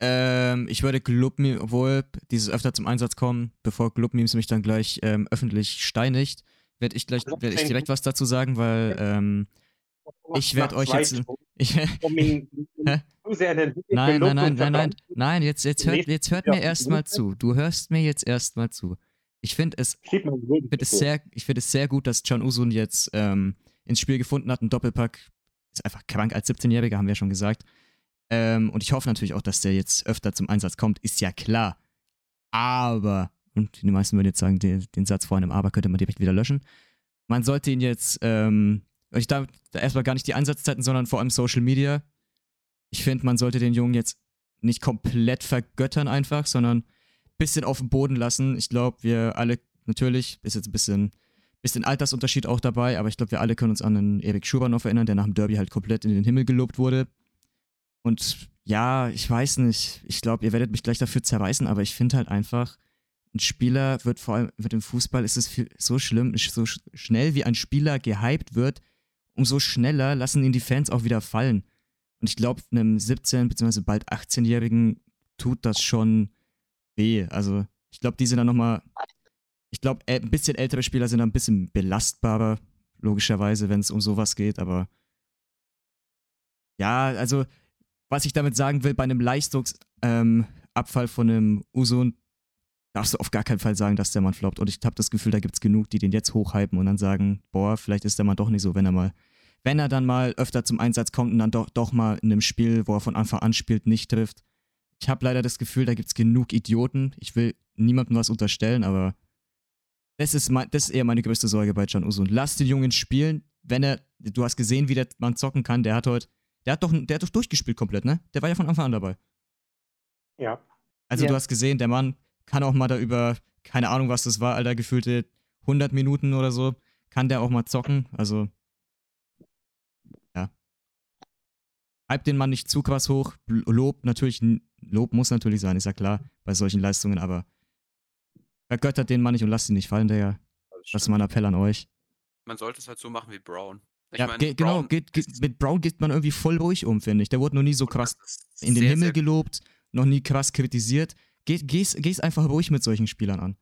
Ähm, ich würde Glubmeme, obwohl dieses öfter zum Einsatz kommen, bevor Glubmemes mich dann gleich ähm, öffentlich steinigt, werde ich gleich werd ich direkt was dazu sagen, weil ähm, ich werde euch jetzt. Ich, nein, nein, nein, nein, nein, nein, nein, jetzt, jetzt hört, jetzt hört mir erstmal zu. Du hörst mir jetzt erstmal zu. Ich finde es, find es, sehr, find es sehr gut, dass John Usun jetzt ähm, ins Spiel gefunden hat. Ein Doppelpack ist einfach krank als 17-Jähriger, haben wir ja schon gesagt. Ähm, und ich hoffe natürlich auch, dass der jetzt öfter zum Einsatz kommt, ist ja klar. Aber, und die meisten würden jetzt sagen, den, den Satz vor einem Aber könnte man direkt wieder löschen. Man sollte ihn jetzt ähm, ich da, da erstmal gar nicht die Einsatzzeiten, sondern vor allem Social Media. Ich finde, man sollte den Jungen jetzt nicht komplett vergöttern einfach, sondern ein bisschen auf den Boden lassen. Ich glaube, wir alle, natürlich, ist jetzt ein bisschen, bisschen Altersunterschied auch dabei, aber ich glaube, wir alle können uns an einen Erik Schubanov erinnern, der nach dem Derby halt komplett in den Himmel gelobt wurde. Und ja, ich weiß nicht, ich glaube, ihr werdet mich gleich dafür zerreißen, aber ich finde halt einfach, ein Spieler wird vor allem, wird im Fußball ist es viel, so schlimm, so schnell wie ein Spieler gehypt wird, umso schneller lassen ihn die Fans auch wieder fallen. Und ich glaube, einem 17- bzw. bald 18-Jährigen tut das schon weh. Also, ich glaube, die sind dann nochmal. Ich glaube, ein bisschen ältere Spieler sind ein bisschen belastbarer, logischerweise, wenn es um sowas geht, aber. Ja, also, was ich damit sagen will, bei einem Leistungsabfall ähm, von einem Usun darfst du auf gar keinen Fall sagen, dass der Mann floppt. Und ich habe das Gefühl, da gibt es genug, die den jetzt hochhypen und dann sagen, boah, vielleicht ist der Mann doch nicht so, wenn er mal, wenn er dann mal öfter zum Einsatz kommt und dann doch, doch mal in einem Spiel, wo er von Anfang an spielt, nicht trifft. Ich habe leider das Gefühl, da gibt es genug Idioten. Ich will niemandem was unterstellen, aber das ist, mein, das ist eher meine größte Sorge bei Can Usun. Lass den Jungen spielen, wenn er, du hast gesehen, wie der Mann zocken kann, der hat heute, der hat doch, der hat doch durchgespielt komplett, ne? Der war ja von Anfang an dabei. Ja. Also ja. du hast gesehen, der Mann kann auch mal da über, keine Ahnung, was das war, Alter, gefühlte 100 Minuten oder so, kann der auch mal zocken. Also, ja. Hype den Mann nicht zu krass hoch. Lob natürlich, Lob muss natürlich sein, ist ja klar, bei solchen Leistungen, aber vergöttert den Mann nicht und lasst ihn nicht fallen, der Das ist mein Appell an euch. Man sollte es halt so machen wie Brown. Ich ja, mein, ge genau, geht, geht, mit Brown geht man irgendwie voll ruhig um, finde ich. Der wurde noch nie so krass in den sehr, Himmel sehr gelobt, noch nie krass kritisiert. Geh, geh's, geh's einfach ruhig mit solchen Spielern an.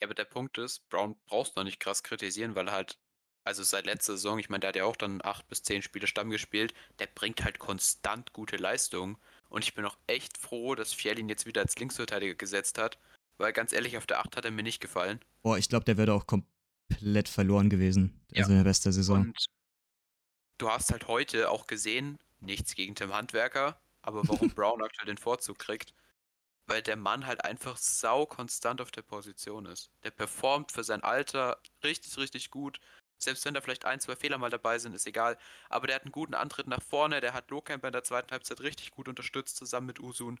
Ja, aber der Punkt ist, Brown brauchst du noch nicht krass kritisieren, weil er halt, also seit letzter Saison, ich meine, der hat ja auch dann acht bis zehn Spiele Stamm gespielt, der bringt halt konstant gute Leistungen. Und ich bin auch echt froh, dass Fjell ihn jetzt wieder als Linksverteidiger gesetzt hat, weil ganz ehrlich, auf der 8 hat er mir nicht gefallen. Boah, ich glaube, der wäre auch komplett verloren gewesen. Ja. Also in der Rest der Saison. Und du hast halt heute auch gesehen, nichts gegen Tim Handwerker, aber warum Brown aktuell den Vorzug kriegt weil der Mann halt einfach sau konstant auf der Position ist. Der performt für sein Alter richtig, richtig gut. Selbst wenn da vielleicht ein, zwei Fehler mal dabei sind, ist egal. Aber der hat einen guten Antritt nach vorne. Der hat Lohkamp in der zweiten Halbzeit richtig gut unterstützt, zusammen mit Usun.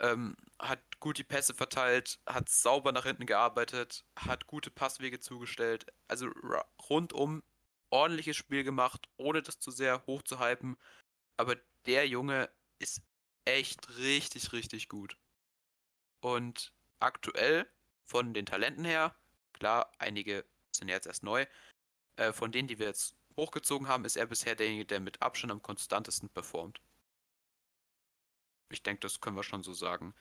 Ähm, hat gut die Pässe verteilt, hat sauber nach hinten gearbeitet, hat gute Passwege zugestellt. Also rundum ordentliches Spiel gemacht, ohne das zu sehr hoch zu hypen. Aber der Junge ist echt richtig, richtig gut. Und aktuell von den Talenten her, klar, einige sind jetzt erst neu, äh, von denen, die wir jetzt hochgezogen haben, ist er bisher derjenige, der mit Abstand am konstantesten performt. Ich denke, das können wir schon so sagen.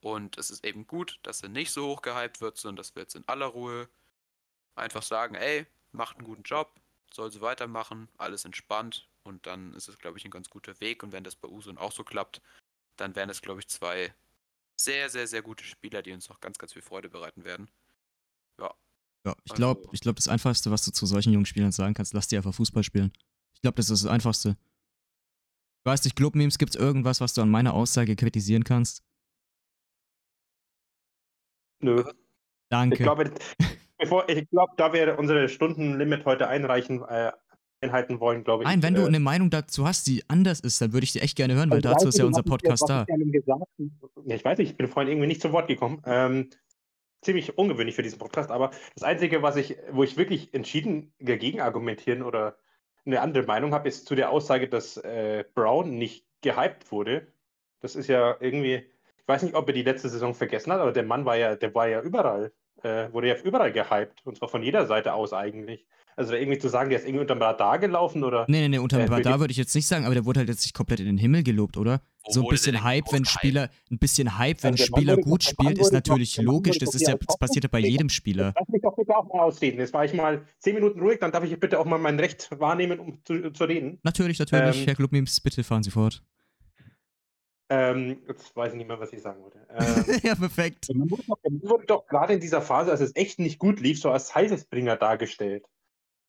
Und es ist eben gut, dass er nicht so hoch gehypt wird, sondern dass wir jetzt in aller Ruhe einfach sagen, ey, macht einen guten Job, soll so weitermachen, alles entspannt und dann ist es, glaube ich, ein ganz guter Weg. Und wenn das bei Usun auch so klappt, dann wären es, glaube ich, zwei sehr, sehr, sehr gute Spieler, die uns noch ganz, ganz viel Freude bereiten werden. Ja. Ja, ich glaube, also, ich glaub, das Einfachste, was du zu solchen jungen Spielern sagen kannst, lass die einfach Fußball spielen. Ich glaube, das ist das Einfachste. Du weißt nicht, Club-Memes, gibt's irgendwas, was du an meiner Aussage kritisieren kannst? Nö. Danke. Ich glaube, bevor, ich glaube, da wir unsere Stundenlimit heute einreichen, äh, einhalten wollen, glaube ich. Nein, wenn äh, du eine Meinung dazu hast, die anders ist, dann würde ich die echt gerne hören, weil also dazu ist ja unser Podcast da. Ja, ich weiß nicht, ich bin vorhin irgendwie nicht zu Wort gekommen. Ähm, ziemlich ungewöhnlich für diesen Podcast, aber das Einzige, was ich, wo ich wirklich entschieden dagegen argumentieren oder eine andere Meinung habe, ist zu der Aussage, dass äh, Brown nicht gehypt wurde. Das ist ja irgendwie, ich weiß nicht, ob er die letzte Saison vergessen hat, aber der Mann war ja, der war ja überall, äh, wurde ja überall gehypt und zwar von jeder Seite aus eigentlich. Also irgendwie zu sagen, der ist irgendwie unterm Radar gelaufen oder Nee, nee, nee, unter Äh, Radar würde ich jetzt nicht sagen, aber der wurde halt jetzt nicht komplett in den Himmel gelobt, oder? Wo so ein bisschen Hype, wenn? Spieler, ein bisschen Hype, wenn Also Spieler gut spielt, ist natürlich logisch. Das ist ja, das passiert ja bei jedem Spieler. Lass mich doch bitte auch mal ausreden. Jetzt war ich mal zehn Minuten ruhig, dann darf ich bitte auch mal mein Recht wahrnehmen, um zu, zu reden. Natürlich, natürlich, Ähm, Herr Clubmemes, bitte fahren Sie fort. Ähm, jetzt weiß ich nicht mehr, was ich sagen wollte. Ähm, ja, perfekt. man wurde doch, man wurde doch gerade in dieser Phase, als es echt nicht gut lief, so als Heilsbringer dargestellt.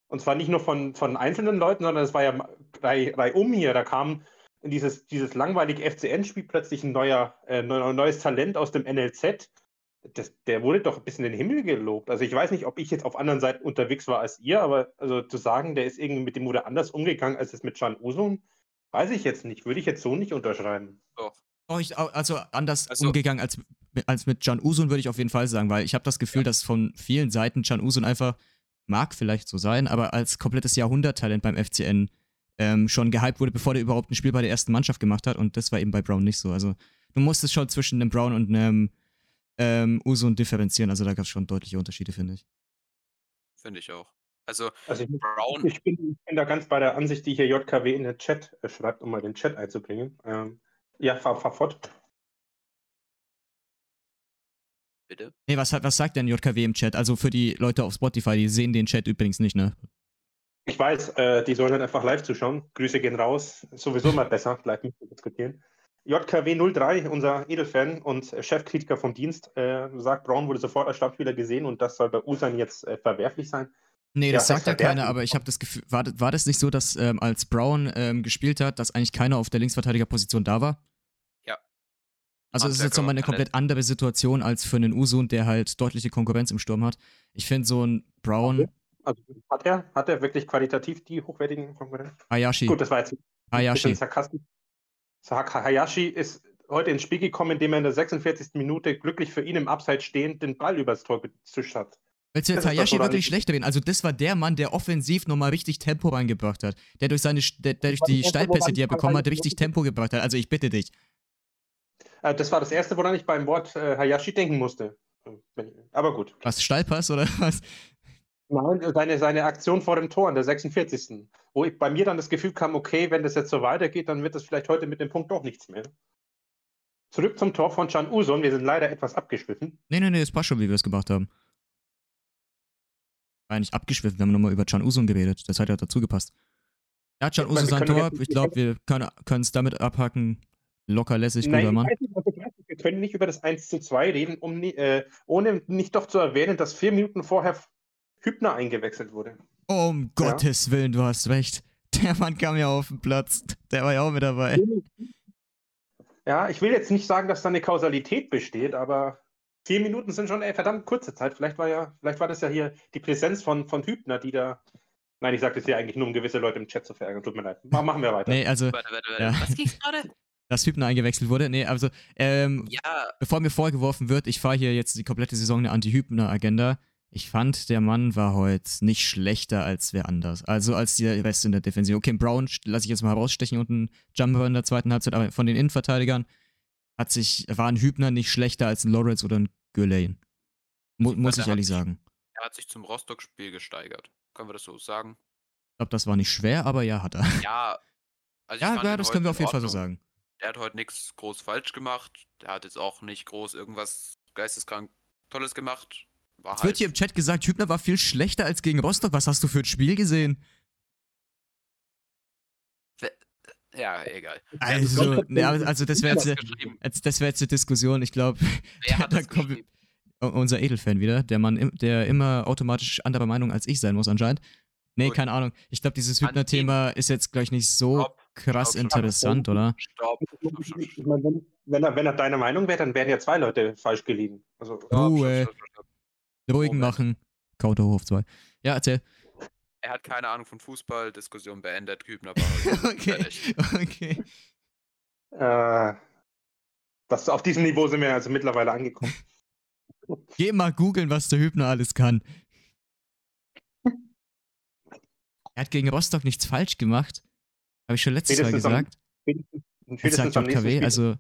Und zwar nicht nur von, von einzelnen Leuten, sondern es war ja Rei, Rei um hier. Da kam in dieses, dieses langweilige FCN-Spiel plötzlich ein neuer, äh, neu- neues Talent aus dem NLZ. Das, der wurde doch bis in den Himmel gelobt. Also ich weiß nicht, ob ich jetzt auf anderen Seiten unterwegs war als ihr, aber also zu sagen, der ist irgendwie mit dem wurde anders umgegangen als es mit Can Usun, weiß ich jetzt nicht. Würde ich jetzt so nicht unterschreiben. Doch. Oh, ich, also anders Also- umgegangen als, als mit Can Usun würde ich auf jeden Fall sagen, weil ich habe das Gefühl, dass von vielen Seiten Can Usun einfach, mag vielleicht so sein, aber als komplettes Jahrhunderttalent beim FCN ähm, schon gehypt wurde, bevor der überhaupt ein Spiel bei der ersten Mannschaft gemacht hat und das war eben bei Brown nicht so. Also du musstest schon zwischen einem Brown und einem ähm, Usun differenzieren, also da gab es schon deutliche Unterschiede, finde ich. Finde ich auch. Also Also ich, Brown, ich, bin, ich bin da ganz bei der Ansicht, die hier JKW in den Chat äh, schreibt, um mal den Chat einzubringen. Ähm, ja, fahr, fahr fort. bitte. Nee, was, hat- was sagt denn JKW im Chat? Also für die Leute auf Spotify, die sehen den Chat übrigens nicht, ne? Ich weiß, äh, die sollen dann einfach live zuschauen. Grüße gehen raus. Ist sowieso mal besser, live mit zu diskutieren. JKW03, unser Edelfan und Chefkritiker vom Dienst, äh, sagt, Braun wurde sofort als Stammspieler gesehen und das soll bei Usan jetzt äh, verwerflich sein. Nee, Ja, das sagt ja das verwerten. keiner, aber ich habe das Gefühl, war, das- war das nicht so, dass ähm, als Brown ähm, gespielt hat, dass eigentlich keiner auf der Linksverteidigerposition da war? Ja. Also es ist jetzt nochmal eine komplett andere Situation als für einen Usun, der halt deutliche Konkurrenz im Sturm hat. Ich finde so ein Brown, Also hat er, hat er wirklich qualitativ die hochwertigen Konkurrenten? Hayashi, Gut, das war jetzt Hayashi. sarkastisch. Hayashi ist heute ins Spiel gekommen, indem er in der 46. Minute glücklich für ihn im Abseits stehend den Ball übers Tor gezischt hat. Willst du jetzt Hayashi wirklich ich- schlecht reden? Also das war der Mann, der offensiv nochmal richtig Tempo reingebracht hat. Der durch seine, der, der durch die Steilpässe, die er bekommen hat, richtig Tempo gebracht hat. Also ich bitte dich. Äh, das war das Erste, woran ich beim Wort äh, Hayashi denken musste. Aber gut. Was, Steilpass oder was? Nein, seine, seine Aktion vor dem Tor in der 46. Wo ich, bei mir dann das Gefühl kam, okay, wenn das jetzt so weitergeht, dann wird das vielleicht heute mit dem Punkt doch nichts mehr. Zurück zum Tor von Can Uson. Wir sind leider etwas abgeschwiffen. Nee, nee, nee, es passt schon, wie wir es gemacht haben. War ja nicht abgeschwiffen, wir haben nochmal über Can Usun geredet. Das hat ja dazu gepasst. Ja, Can Ja, Usun sein Tor, ich glaube, wir können es damit abhacken. Locker lässig, guter Nein, ich Mann. nicht. Wir können nicht über das 1 zu 2 reden, um, äh, ohne nicht doch zu erwähnen, dass vier Minuten vorher Hübner eingewechselt wurde. Um Gottes Willen, du hast recht. Der Mann kam ja auf den Platz. Der war ja auch mit dabei. Ja, ich will jetzt nicht sagen, dass da eine Kausalität besteht, aber vier Minuten sind schon eine verdammt kurze Zeit. Vielleicht war ja, vielleicht war das ja hier die Präsenz von, von Hübner, die da. Nein, ich sage das hier eigentlich nur, um gewisse Leute im Chat zu verärgern. Tut mir leid. Ma- Machen wir weiter. Nee, also, Warte, warte, warte. Ja. Was ging's gerade? dass Hübner eingewechselt wurde. Nee, also, ähm, Ja, bevor mir vorgeworfen wird, ich fahre hier jetzt die komplette Saison eine Anti-Hübner-Agenda. Ich fand, der Mann war heute nicht schlechter als wer anders. Also als der Rest in der Defensive. Okay, Brown lasse ich jetzt mal herausstechen und ein Jumper in der zweiten Halbzeit, aber von den Innenverteidigern hat sich, war ein Hübner nicht schlechter als ein Lawrence oder ein Gürlein. Mu muss der ich ehrlich sich- sagen. er hat sich zum Rostock-Spiel gesteigert. Können wir das so sagen? Ich glaube, das war nicht schwer, aber ja, hat er. Ja. Also Ja, ja das können wir auf jeden Fall so sagen. Der hat heute nichts groß falsch gemacht. Der hat jetzt auch nicht groß irgendwas geisteskrank Tolles gemacht. War Es halt, wird hier im Chat gesagt, Hübner war viel schlechter als gegen Rostock. Was hast du für ein Spiel gesehen? Ja, egal. Also, aber- also das wäre jetzt, das wär jetzt eine Diskussion. Ich glaube, da geschrieben? unser Edelfan wieder, der Mann, der immer automatisch anderer Meinung als ich sein muss anscheinend. Nee, Gut. keine Ahnung. Ich glaube, dieses Hübner-Thema ist jetzt gleich nicht so Top. krass stopp, interessant, oder? Stopp. Ich meine, wenn, wenn, er, wenn er deiner Meinung wäre, dann wären ja zwei Leute falsch gelegen. Also, Ruhe. Ruhigen machen. Kauterhof 2. Ja, erzähl. Er hat keine Ahnung von Fußball, Diskussion beendet, Hübner war. Okay, okay. äh, das, auf diesem Niveau sind wir also mittlerweile angekommen. Geh mal googeln, was der Hübner alles kann. Er hat gegen Rostock nichts falsch gemacht. Habe ich schon letztes Mal Spätestens am- gesagt. Spätestens- sagt JKW, also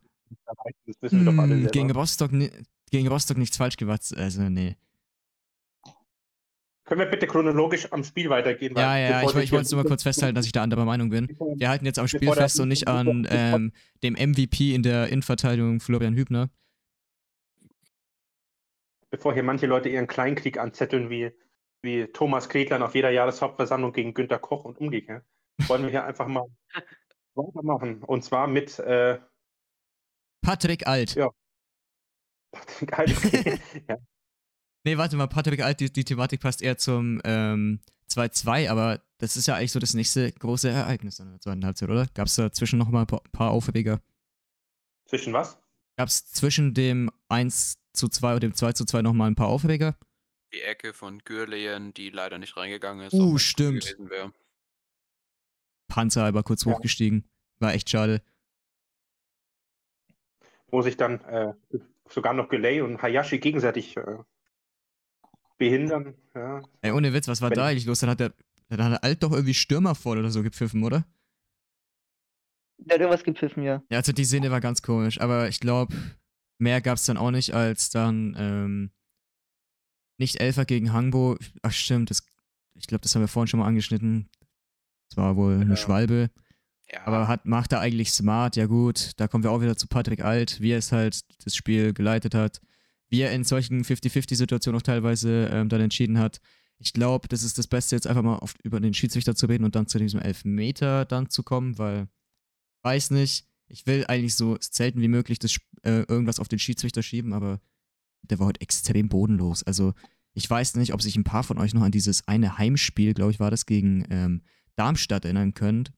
alle hm, gegen Rostock, gegen Rostock nichts falsch gemacht. Also, nee. Können wir bitte chronologisch am Spiel weitergehen? weil Ja, ja, ich, ich wollte nur mal kurz festhalten, dass ich da anderer Meinung bin. Wir halten jetzt am Spiel fest und nicht an ähm, dem MVP in der Innenverteidigung Florian Hübner. Bevor hier manche Leute ihren Kleinkrieg anzetteln, wie, wie Thomas Kretlan auf jeder Jahreshauptversammlung gegen Günter Koch und umgekehrt, wollen wir hier einfach mal weitermachen. Und zwar mit äh, Patrick Alt. Ja. Patrick Alt. ja. Nee, warte mal, Patrick Alt, die, die Thematik passt eher zum ähm, 2-2, aber das ist ja eigentlich so das nächste große Ereignis in der zweiten Halbzeit, oder? Gab es dazwischen noch mal ein paar, paar Aufreger? Zwischen was? Gab es zwischen dem 1 zu 2 und dem 2 zu 2 noch mal ein paar Aufreger? Die Ecke von Gürleyen, die leider nicht reingegangen ist. Uh, stimmt. Panzer aber kurz Ja. hochgestiegen. War echt schade. Wo sich dann äh, sogar noch Gelei und Hayashi gegenseitig äh, behindern. Ja. Ey, ohne Witz, was war Wenn- da eigentlich los? Dann hat der, dann hat der Alt doch irgendwie Stürmer voll oder so gepfiffen, oder? Der hat irgendwas gepfiffen, ja. Ja, also die Szene war ganz komisch, aber ich glaube, mehr gab es dann auch nicht, als dann ähm, nicht Elfer gegen Hangbo. Ach stimmt, das, ich glaube, das haben wir vorhin schon mal angeschnitten. Das war wohl eine Ja. Schwalbe. Ja, Aber hat, macht er eigentlich smart, ja gut. Da kommen wir auch wieder zu Patrick Alt, wie er es halt das Spiel geleitet hat, wie er in solchen 50-50-Situationen auch teilweise ähm, dann entschieden hat. Ich glaube, das ist das Beste, jetzt einfach mal auf, über den Schiedsrichter zu reden und dann zu diesem Elfmeter dann zu kommen, weil, weiß nicht, ich will eigentlich so selten wie möglich das, äh, irgendwas auf den Schiedsrichter schieben, aber der war heute extrem bodenlos. Also, ich weiß nicht, ob sich ein paar von euch noch an dieses eine Heimspiel, glaube ich, war das gegen ähm, Darmstadt erinnern könnt,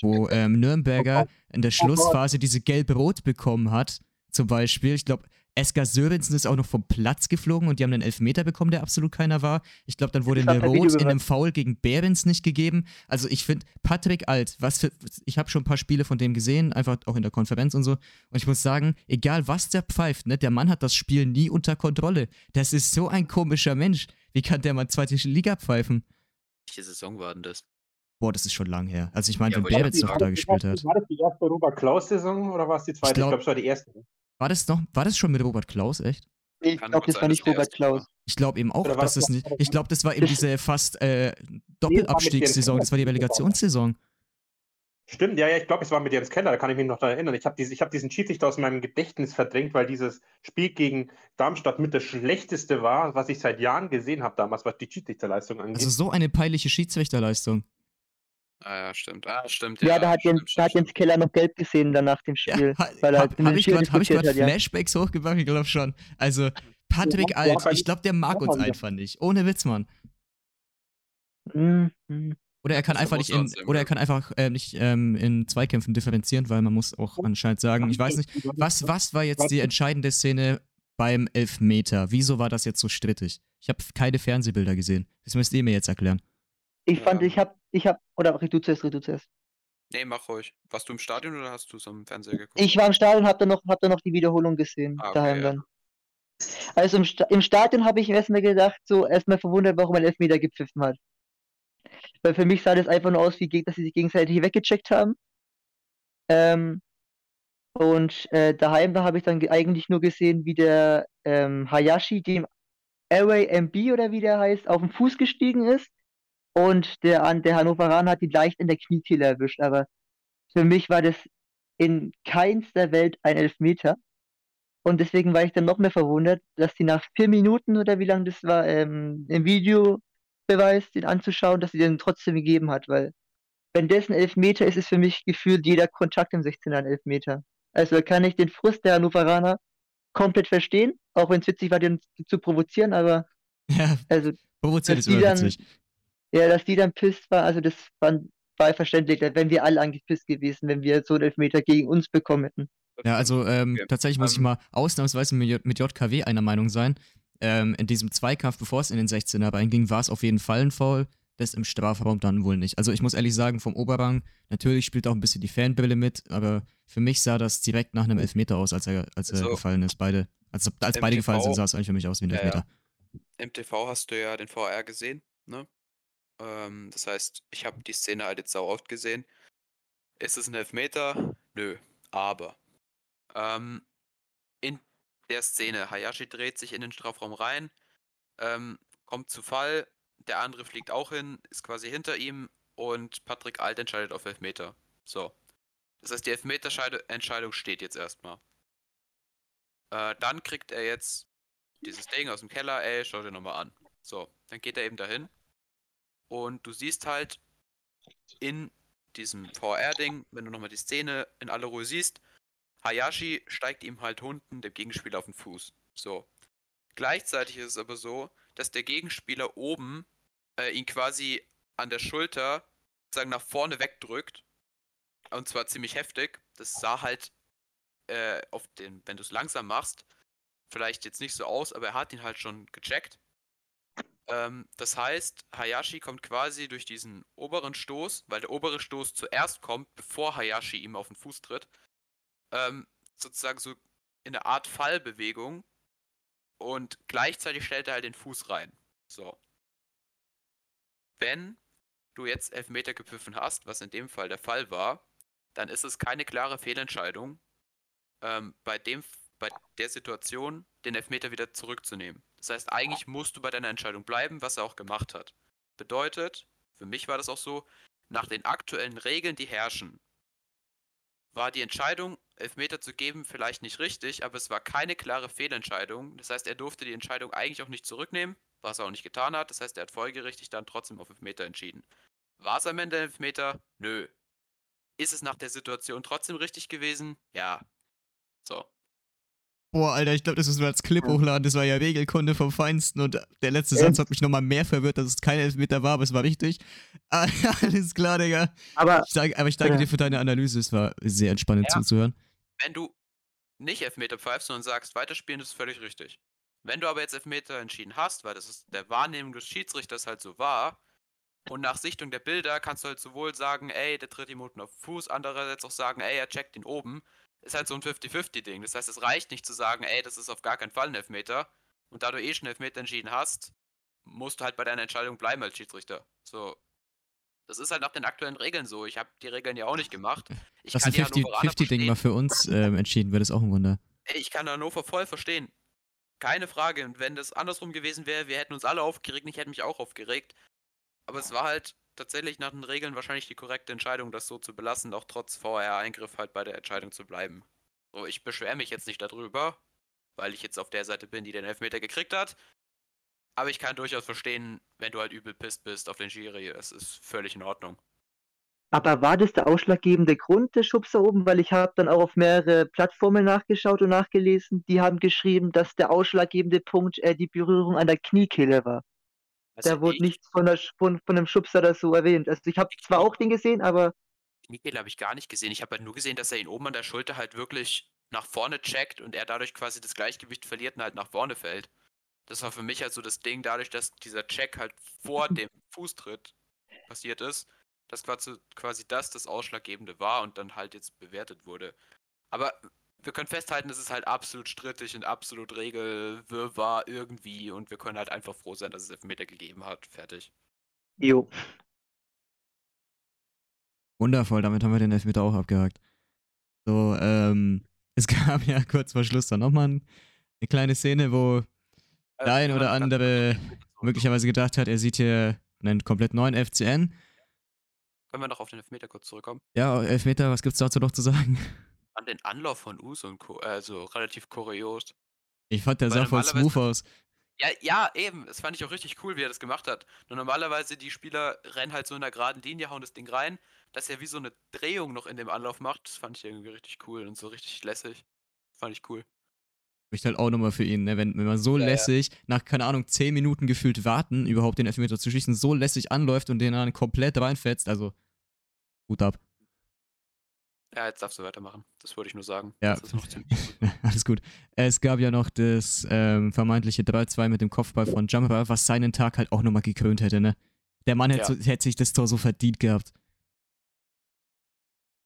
wo ähm, Nürnberger in der Schlussphase diese gelb-rot bekommen hat, zum Beispiel. Ich glaube, Esker Sörensen ist auch noch vom Platz geflogen und die haben einen Elfmeter bekommen, der absolut keiner war. Ich glaube, dann wurde Video Rot in einem Foul gegen Behrens nicht gegeben. Also ich finde, Patrick Alt, was für, ich habe schon ein paar Spiele von dem gesehen, einfach auch in der Konferenz und so. Und ich muss sagen, egal was der pfeift, ne, der Mann hat das Spiel nie unter Kontrolle. Das ist so ein komischer Mensch. Wie kann der mal zweite Liga pfeifen? welche Saison war denn das? Boah, das ist schon lang her. Also ich meine, Ja, wenn Behrens noch da gespielt hat. War das die erste Robert Klaus-Saison oder war es die zweite? Ich glaub- glaube, es war die erste. War das noch, war das schon mit Robert Klaus, echt? Ich Kann glaube, das war nicht Robert Klaus. Ich glaube eben auch, Oder war dass das nicht. Ich glaube, das war eben diese fast äh, Doppelabstiegssaison. Das war die Relegationssaison. Stimmt, ja, ja, ich glaube, es war mit Jens Keller, da kann ich mich noch daran erinnern. Ich habe diese, ich hab diesen Schiedsrichter aus meinem Gedächtnis verdrängt, weil dieses Spiel gegen Darmstadt mit das schlechteste war, was ich seit Jahren gesehen habe damals, was die Schiedsrichterleistung angeht. Also so eine peinliche Schiedsrichterleistung. Ah, ja, stimmt. Ah, stimmt. Ja, da hat stimmt, Jens, da hat Jens Keller noch gelb gesehen dann nach dem Ja, Spiel. ha, weil er hab, ich gerade hab ja. Flashbacks hochgebracht? Ich glaube schon. Also, Patrick Ja, Alt, ja, ich glaube, der mag ja, uns ja. einfach nicht. Ohne Witz, Mann. Mhm. Oder er kann Das einfach nicht in, er oder er kann einfach äh, nicht ähm, in Zweikämpfen differenzieren, weil man muss auch anscheinend sagen, ich weiß nicht, was, was war jetzt die entscheidende Szene beim Elfmeter? Wieso war das jetzt so strittig? Ich habe keine Fernsehbilder gesehen. Das müsst ihr mir jetzt erklären. Ich fand, Ja. ich hab, ich hab, oder red du zuerst, red du zuerst. Nee, mach ruhig. Warst du im Stadion oder hast du es am Fernseher geguckt? Ich war im Stadion, hab dann noch, hab dann noch die Wiederholung gesehen, Ah, okay, daheim ja. dann. Also im, Sta im Stadion habe ich erstmal gedacht, so erstmal verwundert, warum ein Elfmeter gepfiffen hat. Weil für mich sah das einfach nur aus, wie dass sie sich gegenseitig weggecheckt haben. Ähm, und äh, daheim da habe ich dann ge- eigentlich nur gesehen, wie der ähm, Hayashi dem Airway MB oder wie der heißt, auf den Fuß gestiegen ist. Und der, der Hannoveraner hat ihn leicht in der Kniekehle erwischt. Aber für mich war das in keinster Welt ein Elfmeter. Und deswegen war ich dann noch mehr verwundert, dass die nach vier Minuten oder wie lange das war, ähm, im Videobeweis, den anzuschauen, dass sie den trotzdem gegeben hat, weil wenn das ein Elfmeter ist, ist für mich gefühlt jeder Kontakt im 16er ein Elfmeter. Also kann ich den Frust der Hannoveraner komplett verstehen, auch wenn es witzig war, den zu provozieren, aber Ja, also provoziert ist immer witzig. Ja, dass die dann pisst war, also das fand, Ball verständlich, als wenn wir alle angepisst gewesen, wenn wir so einen Elfmeter gegen uns bekommen hätten. Ja, also ähm, Okay. tatsächlich muss ich Ähm, mal ausnahmsweise mit, J- mit JKW einer Meinung sein. Ähm, in diesem Zweikampf, bevor es in den 16er reinging, war es auf jeden Fall ein Foul. Das im Strafraum dann wohl nicht. Also ich muss ehrlich sagen, vom Oberrang, natürlich spielt auch ein bisschen die Fanbrille mit, aber für mich sah das direkt nach einem Elfmeter aus, als er, als er Also, gefallen ist. Beide. Also, als beide MTV gefallen sind, sah es eigentlich für mich aus wie ein Ja, ja. Elfmeter. Im TV hast du ja den VR gesehen, ne? Ähm, das heißt, ich habe die Szene halt jetzt sau oft gesehen. Ist es ein Elfmeter? Nö. Aber ähm, in der Szene, Hayashi dreht sich in den Strafraum rein, ähm, kommt zu Fall, der andere fliegt auch hin, ist quasi hinter ihm und Patrick Alt entscheidet auf Elfmeter. So. Das heißt, die Elfmeterentscheidung steht jetzt erstmal. Äh, dann kriegt er jetzt dieses Ding aus dem Keller, ey, schau dir nochmal an. So, dann geht er eben dahin. Und du siehst halt in diesem VR-Ding, wenn du nochmal die Szene in aller Ruhe siehst, Hayashi steigt ihm halt unten dem Gegenspieler auf den Fuß. So. Gleichzeitig ist es aber so, dass der Gegenspieler oben äh, ihn quasi an der Schulter sagen nach vorne wegdrückt. Und zwar ziemlich heftig. Das sah halt äh, auf den, wenn du es langsam machst, vielleicht jetzt nicht so aus, aber er hat ihn halt schon gecheckt. Ähm, das heißt, Hayashi kommt quasi durch diesen oberen Stoß, weil der obere Stoß zuerst kommt, bevor Hayashi ihm auf den Fuß tritt, ähm, sozusagen so in eine Art Fallbewegung und gleichzeitig stellt er halt den Fuß rein. So. Wenn du jetzt Elfmeter gepfiffen hast, was in dem Fall der Fall war, dann ist es keine klare Fehlentscheidung, ähm, bei, dem, bei der Situation den Elfmeter wieder zurückzunehmen. Das heißt, eigentlich musst du bei deiner Entscheidung bleiben, was er auch gemacht hat. Bedeutet, für mich war das auch so, nach den aktuellen Regeln, die herrschen, war die Entscheidung, Elfmeter zu geben, vielleicht nicht richtig, aber es war keine klare Fehlentscheidung. Das heißt, er durfte die Entscheidung eigentlich auch nicht zurücknehmen, was er auch nicht getan hat. Das heißt, er hat folgerichtig dann trotzdem auf Elfmeter entschieden. War es am Ende Elfmeter? Nö. Ist es nach der Situation trotzdem richtig gewesen? Ja. So. Boah, Alter, ich glaube, das müssen wir als Clip hochladen. Das war ja Regelkunde vom Feinsten und der letzte. Satz hat mich nochmal mehr verwirrt, dass es kein Elfmeter war, aber es war richtig. Ah, Alles klar, Digga. Aber Ich sag, aber ich danke Ja. dir für deine Analyse. Es war sehr entspannend Ja. zuzuhören. Wenn du nicht Elfmeter pfeifst, sondern sagst, weiterspielen, ist völlig richtig. Wenn du aber jetzt Elfmeter entschieden hast, weil das ist der Wahrnehmung des Schiedsrichters halt so war, und nach Sichtung der Bilder kannst du halt sowohl sagen, ey, der tritt ihm unten auf den Fuß, andererseits auch sagen, ey, er checkt ihn oben. Ist halt so ein 50-50-Ding. Das heißt, es reicht nicht zu sagen, ey, das ist auf gar keinen Fall ein Elfmeter. Und da du eh schon Elfmeter entschieden hast, musst du halt bei deiner Entscheidung bleiben als Schiedsrichter. So. Das ist halt nach den aktuellen Regeln so. Ich habe die Regeln ja auch nicht gemacht. Ich Dass kann ein die Hannoveraner 50-50-Ding verstehen. mal für uns ähm, entschieden wird, ist auch ein Wunder. Ey, ich kann Hannover voll verstehen. Keine Frage. Und wenn das andersrum gewesen wäre, wir hätten uns alle aufgeregt, ich hätte mich auch aufgeregt. Aber es war halt tatsächlich nach den Regeln wahrscheinlich die korrekte Entscheidung, das so zu belassen, auch trotz VR-Eingriff halt bei der Entscheidung zu bleiben. So, ich beschwere mich jetzt nicht darüber, weil ich jetzt auf der Seite bin, die den Elfmeter gekriegt hat. Aber ich kann durchaus verstehen, wenn du halt übel pisst bist auf den Schiri. Es ist völlig in Ordnung. Aber war das der ausschlaggebende Grund des Schubs da oben? Weil ich habe dann auch auf mehrere Plattformen nachgeschaut und nachgelesen. Die haben geschrieben, dass der ausschlaggebende Punkt äh, die Berührung an der Kniekehle war. Also da wurde ich- nichts von, der, von, von dem Schubser oder so erwähnt. Also ich habe zwar auch den gesehen, aber Kniekehle habe ich gar nicht gesehen. Ich habe halt nur gesehen, dass er ihn oben an der Schulter halt wirklich nach vorne checkt und er dadurch quasi das Gleichgewicht verliert und halt nach vorne fällt. Das war für mich halt so das Ding, dadurch, dass dieser Check halt vor dem Fußtritt passiert ist, dass quasi, quasi das das Ausschlaggebende war und dann halt jetzt bewertet wurde. Aber wir können festhalten, es ist halt absolut strittig und absolut Regelwirrwarr irgendwie und wir können halt einfach froh sein, dass es Elfmeter gegeben hat. Fertig. jo. Wundervoll, damit haben wir den Elfmeter auch abgehakt. So, ähm, es gab ja kurz vor Schluss dann nochmal ein, eine kleine Szene, wo Äh, der ein oder andere möglicherweise gedacht hat, er sieht hier einen komplett neuen FCN. Können wir noch auf den Elfmeter kurz zurückkommen? Ja, Elfmeter, was gibt's dazu noch zu sagen? An den Anlauf von Us und Co. Also relativ kurios. Ich fand, der Weil sah voll smooth aus. Ja, ja, eben. Das fand ich auch richtig cool, wie er das gemacht hat. Nur normalerweise, die Spieler rennen halt so in einer geraden Linie, hauen das Ding rein, dass er wie so eine Drehung noch in dem Anlauf macht. Das fand ich irgendwie richtig cool und so richtig lässig. Fand ich cool. Spricht halt auch nochmal für ihn, ne? wenn, wenn man so Ja, ja. lässig, nach, keine Ahnung, 10 Minuten gefühlt warten, überhaupt den Elfmeter zu schießen, so lässig anläuft und den dann komplett reinfetzt, also Hut ab. Ja, jetzt darfst du weitermachen. Das wollte ich nur sagen. Ja. Alles gut. Es gab ja noch das ähm, vermeintliche 3-2 mit dem Kopfball von Jamra, was seinen Tag halt auch nochmal gekrönt hätte, ne? Der Mann hätte, Ja. so, hätte sich das Tor so verdient gehabt.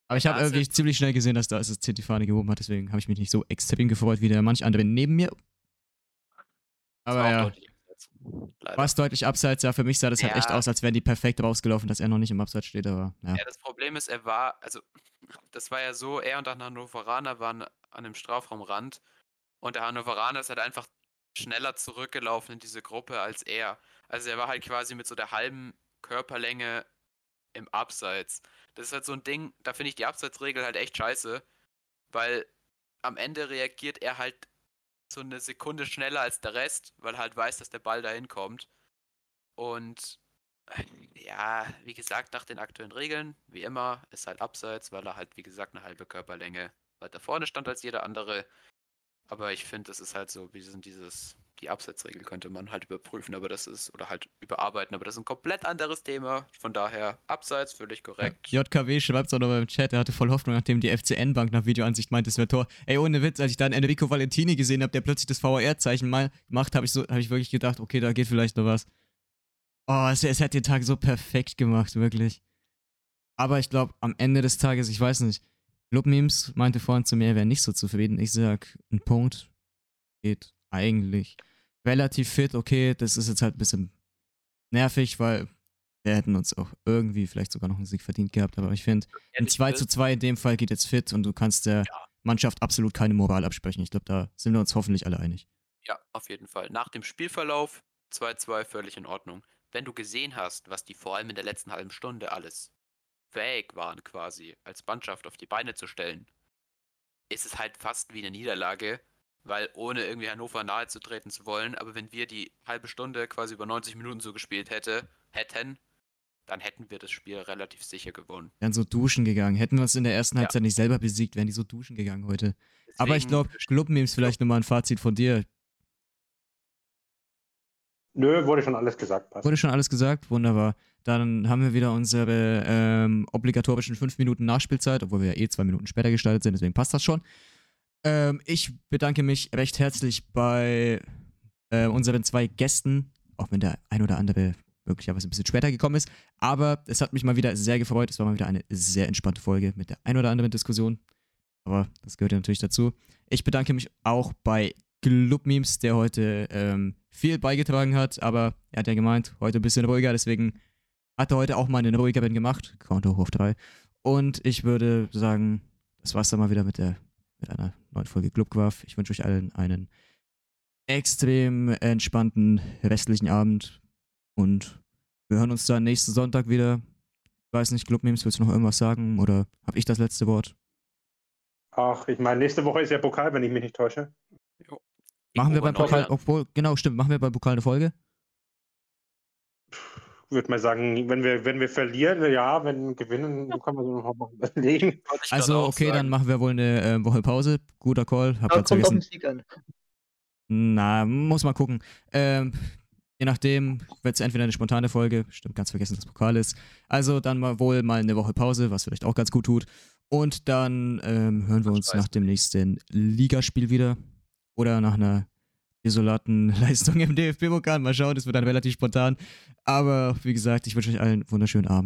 Aber ich habe Ja, es irgendwie ziemlich schnell gesehen, dass da es die Fahne gehoben hat, deswegen habe ich mich nicht so extrem gefreut wie der manch andere neben mir. Aber ja, deutlich war es deutlich abseits, ja, für mich sah das halt echt Ja. aus, als wären die perfekt rausgelaufen, dass er noch nicht im Abseits steht, aber ja. Ja, das Problem ist, er war, also das war ja so, er und der Hannoveraner waren an dem Strafraumrand und der Hannoveraner ist halt einfach schneller zurückgelaufen in diese Gruppe als er. Also er war halt quasi mit so der halben Körperlänge im Abseits. Das ist halt so ein Ding, da finde ich die Abseitsregel halt echt scheiße, weil am Ende reagiert er halt so eine Sekunde schneller als der Rest, weil er halt weiß, dass der Ball dahin kommt. Und ja, wie gesagt, nach den aktuellen Regeln, wie immer, ist halt abseits, weil er halt, wie gesagt, eine halbe Körperlänge weiter vorne stand als jeder andere. Aber ich finde, das ist halt so, wie sind dieses, die Abseitsregel könnte man halt überprüfen, aber das ist, oder halt überarbeiten, aber das ist ein komplett anderes Thema. Von daher, abseits, völlig korrekt. JKW schreibt es auch noch im Chat, er hatte voll Hoffnung, nachdem die FCN-Bank nach Videoansicht meint, es wäre Tor. Ey, ohne Witz, als ich dann Enrico Valentini gesehen habe, der plötzlich das VR-Zeichen mal gemacht, habe ich, so, hab ich wirklich gedacht, okay, da geht vielleicht noch was. Oh, es, es hat den Tag so perfekt gemacht, wirklich. Aber ich glaube, am Ende des Tages, ich weiß nicht, Club-Memes meinte vorhin zu mir, er wäre nicht so zufrieden. Ich sag, ein Punkt geht eigentlich relativ fit, okay, das ist jetzt halt ein bisschen nervig, weil wir hätten uns auch irgendwie vielleicht sogar noch einen Sieg verdient gehabt, aber ich finde, ein Ehrlich 2 gesagt, zu 2 in dem Fall geht jetzt fit und du kannst der Ja. Mannschaft absolut keine Moral absprechen. Ich glaube, da sind wir uns hoffentlich alle einig. Ja, auf jeden Fall. Nach dem Spielverlauf 2-2 völlig in Ordnung. Wenn du gesehen hast, was die vor allem in der letzten halben Stunde alles fähig waren, quasi als Mannschaft auf die Beine zu stellen, ist es halt fast wie eine Niederlage, weil ohne irgendwie Hannover nahe zu treten zu wollen, aber wenn wir die halbe Stunde quasi über 90 Minuten so gespielt hätte, hätten, dann hätten wir das Spiel relativ sicher gewonnen. Wären so duschen gegangen. Hätten wir es in der ersten Ja. Halbzeit nicht selber besiegt, wären die so duschen gegangen heute. Aber ich Deswegen- glaube, Club-Memes vielleicht nochmal ein Fazit von dir. Nö, wurde schon alles gesagt. Passt. Wurde schon alles gesagt? Wunderbar. Dann haben wir wieder unsere ähm, obligatorischen 5 Minuten Nachspielzeit, obwohl wir ja eh zwei Minuten später gestartet sind, deswegen passt das schon. Ähm, ich bedanke mich recht herzlich bei äh, unseren zwei Gästen, auch wenn der ein oder andere möglicherweise ein bisschen später gekommen ist. Aber es hat mich mal wieder sehr gefreut. Es war mal wieder eine sehr entspannte Folge mit der ein oder anderen Diskussion. Aber das gehört ja natürlich dazu. Ich bedanke mich auch bei Club Memes, der heute ähm, viel beigetragen hat, aber er hat ja gemeint, heute ein bisschen ruhiger, deswegen hat er heute auch mal einen ruhigeren gemacht. Count hoch auf drei. Und ich würde sagen, das war's dann mal wieder mit, der, mit einer neuen Folge Clubquaff. Ich wünsche euch allen einen extrem entspannten restlichen Abend und wir hören uns dann nächsten Sonntag wieder. Ich weiß nicht, Club Memes, willst du noch irgendwas sagen oder habe ich das letzte Wort? Ach, ich meine, nächste Woche ist ja Pokal, wenn ich mich nicht täusche. Machen wir beim noch Pokal, obwohl, genau, stimmt, machen wir beim Pokal eine Folge? Würde mal sagen, wenn wir, wenn wir verlieren, ja, wenn wir gewinnen, dann können wir so noch mal überlegen. Ich Also, okay, dann sagen. machen wir wohl eine äh, Woche Pause. Guter Call. Hab grad kommt auf den Sieg an. Na, muss mal gucken. Ähm, je nachdem wird es entweder eine spontane Folge, stimmt, ganz vergessen, dass Pokal ist. Also dann mal wohl mal eine Woche Pause, was vielleicht auch ganz gut tut. Und dann ähm, hören wir uns nach dem nächsten Ligaspiel wieder. Oder nach einer desolaten Leistung im DFB-Pokal. Mal schauen, das wird dann relativ spontan. Aber wie gesagt, ich wünsche euch allen einen wunderschönen Abend.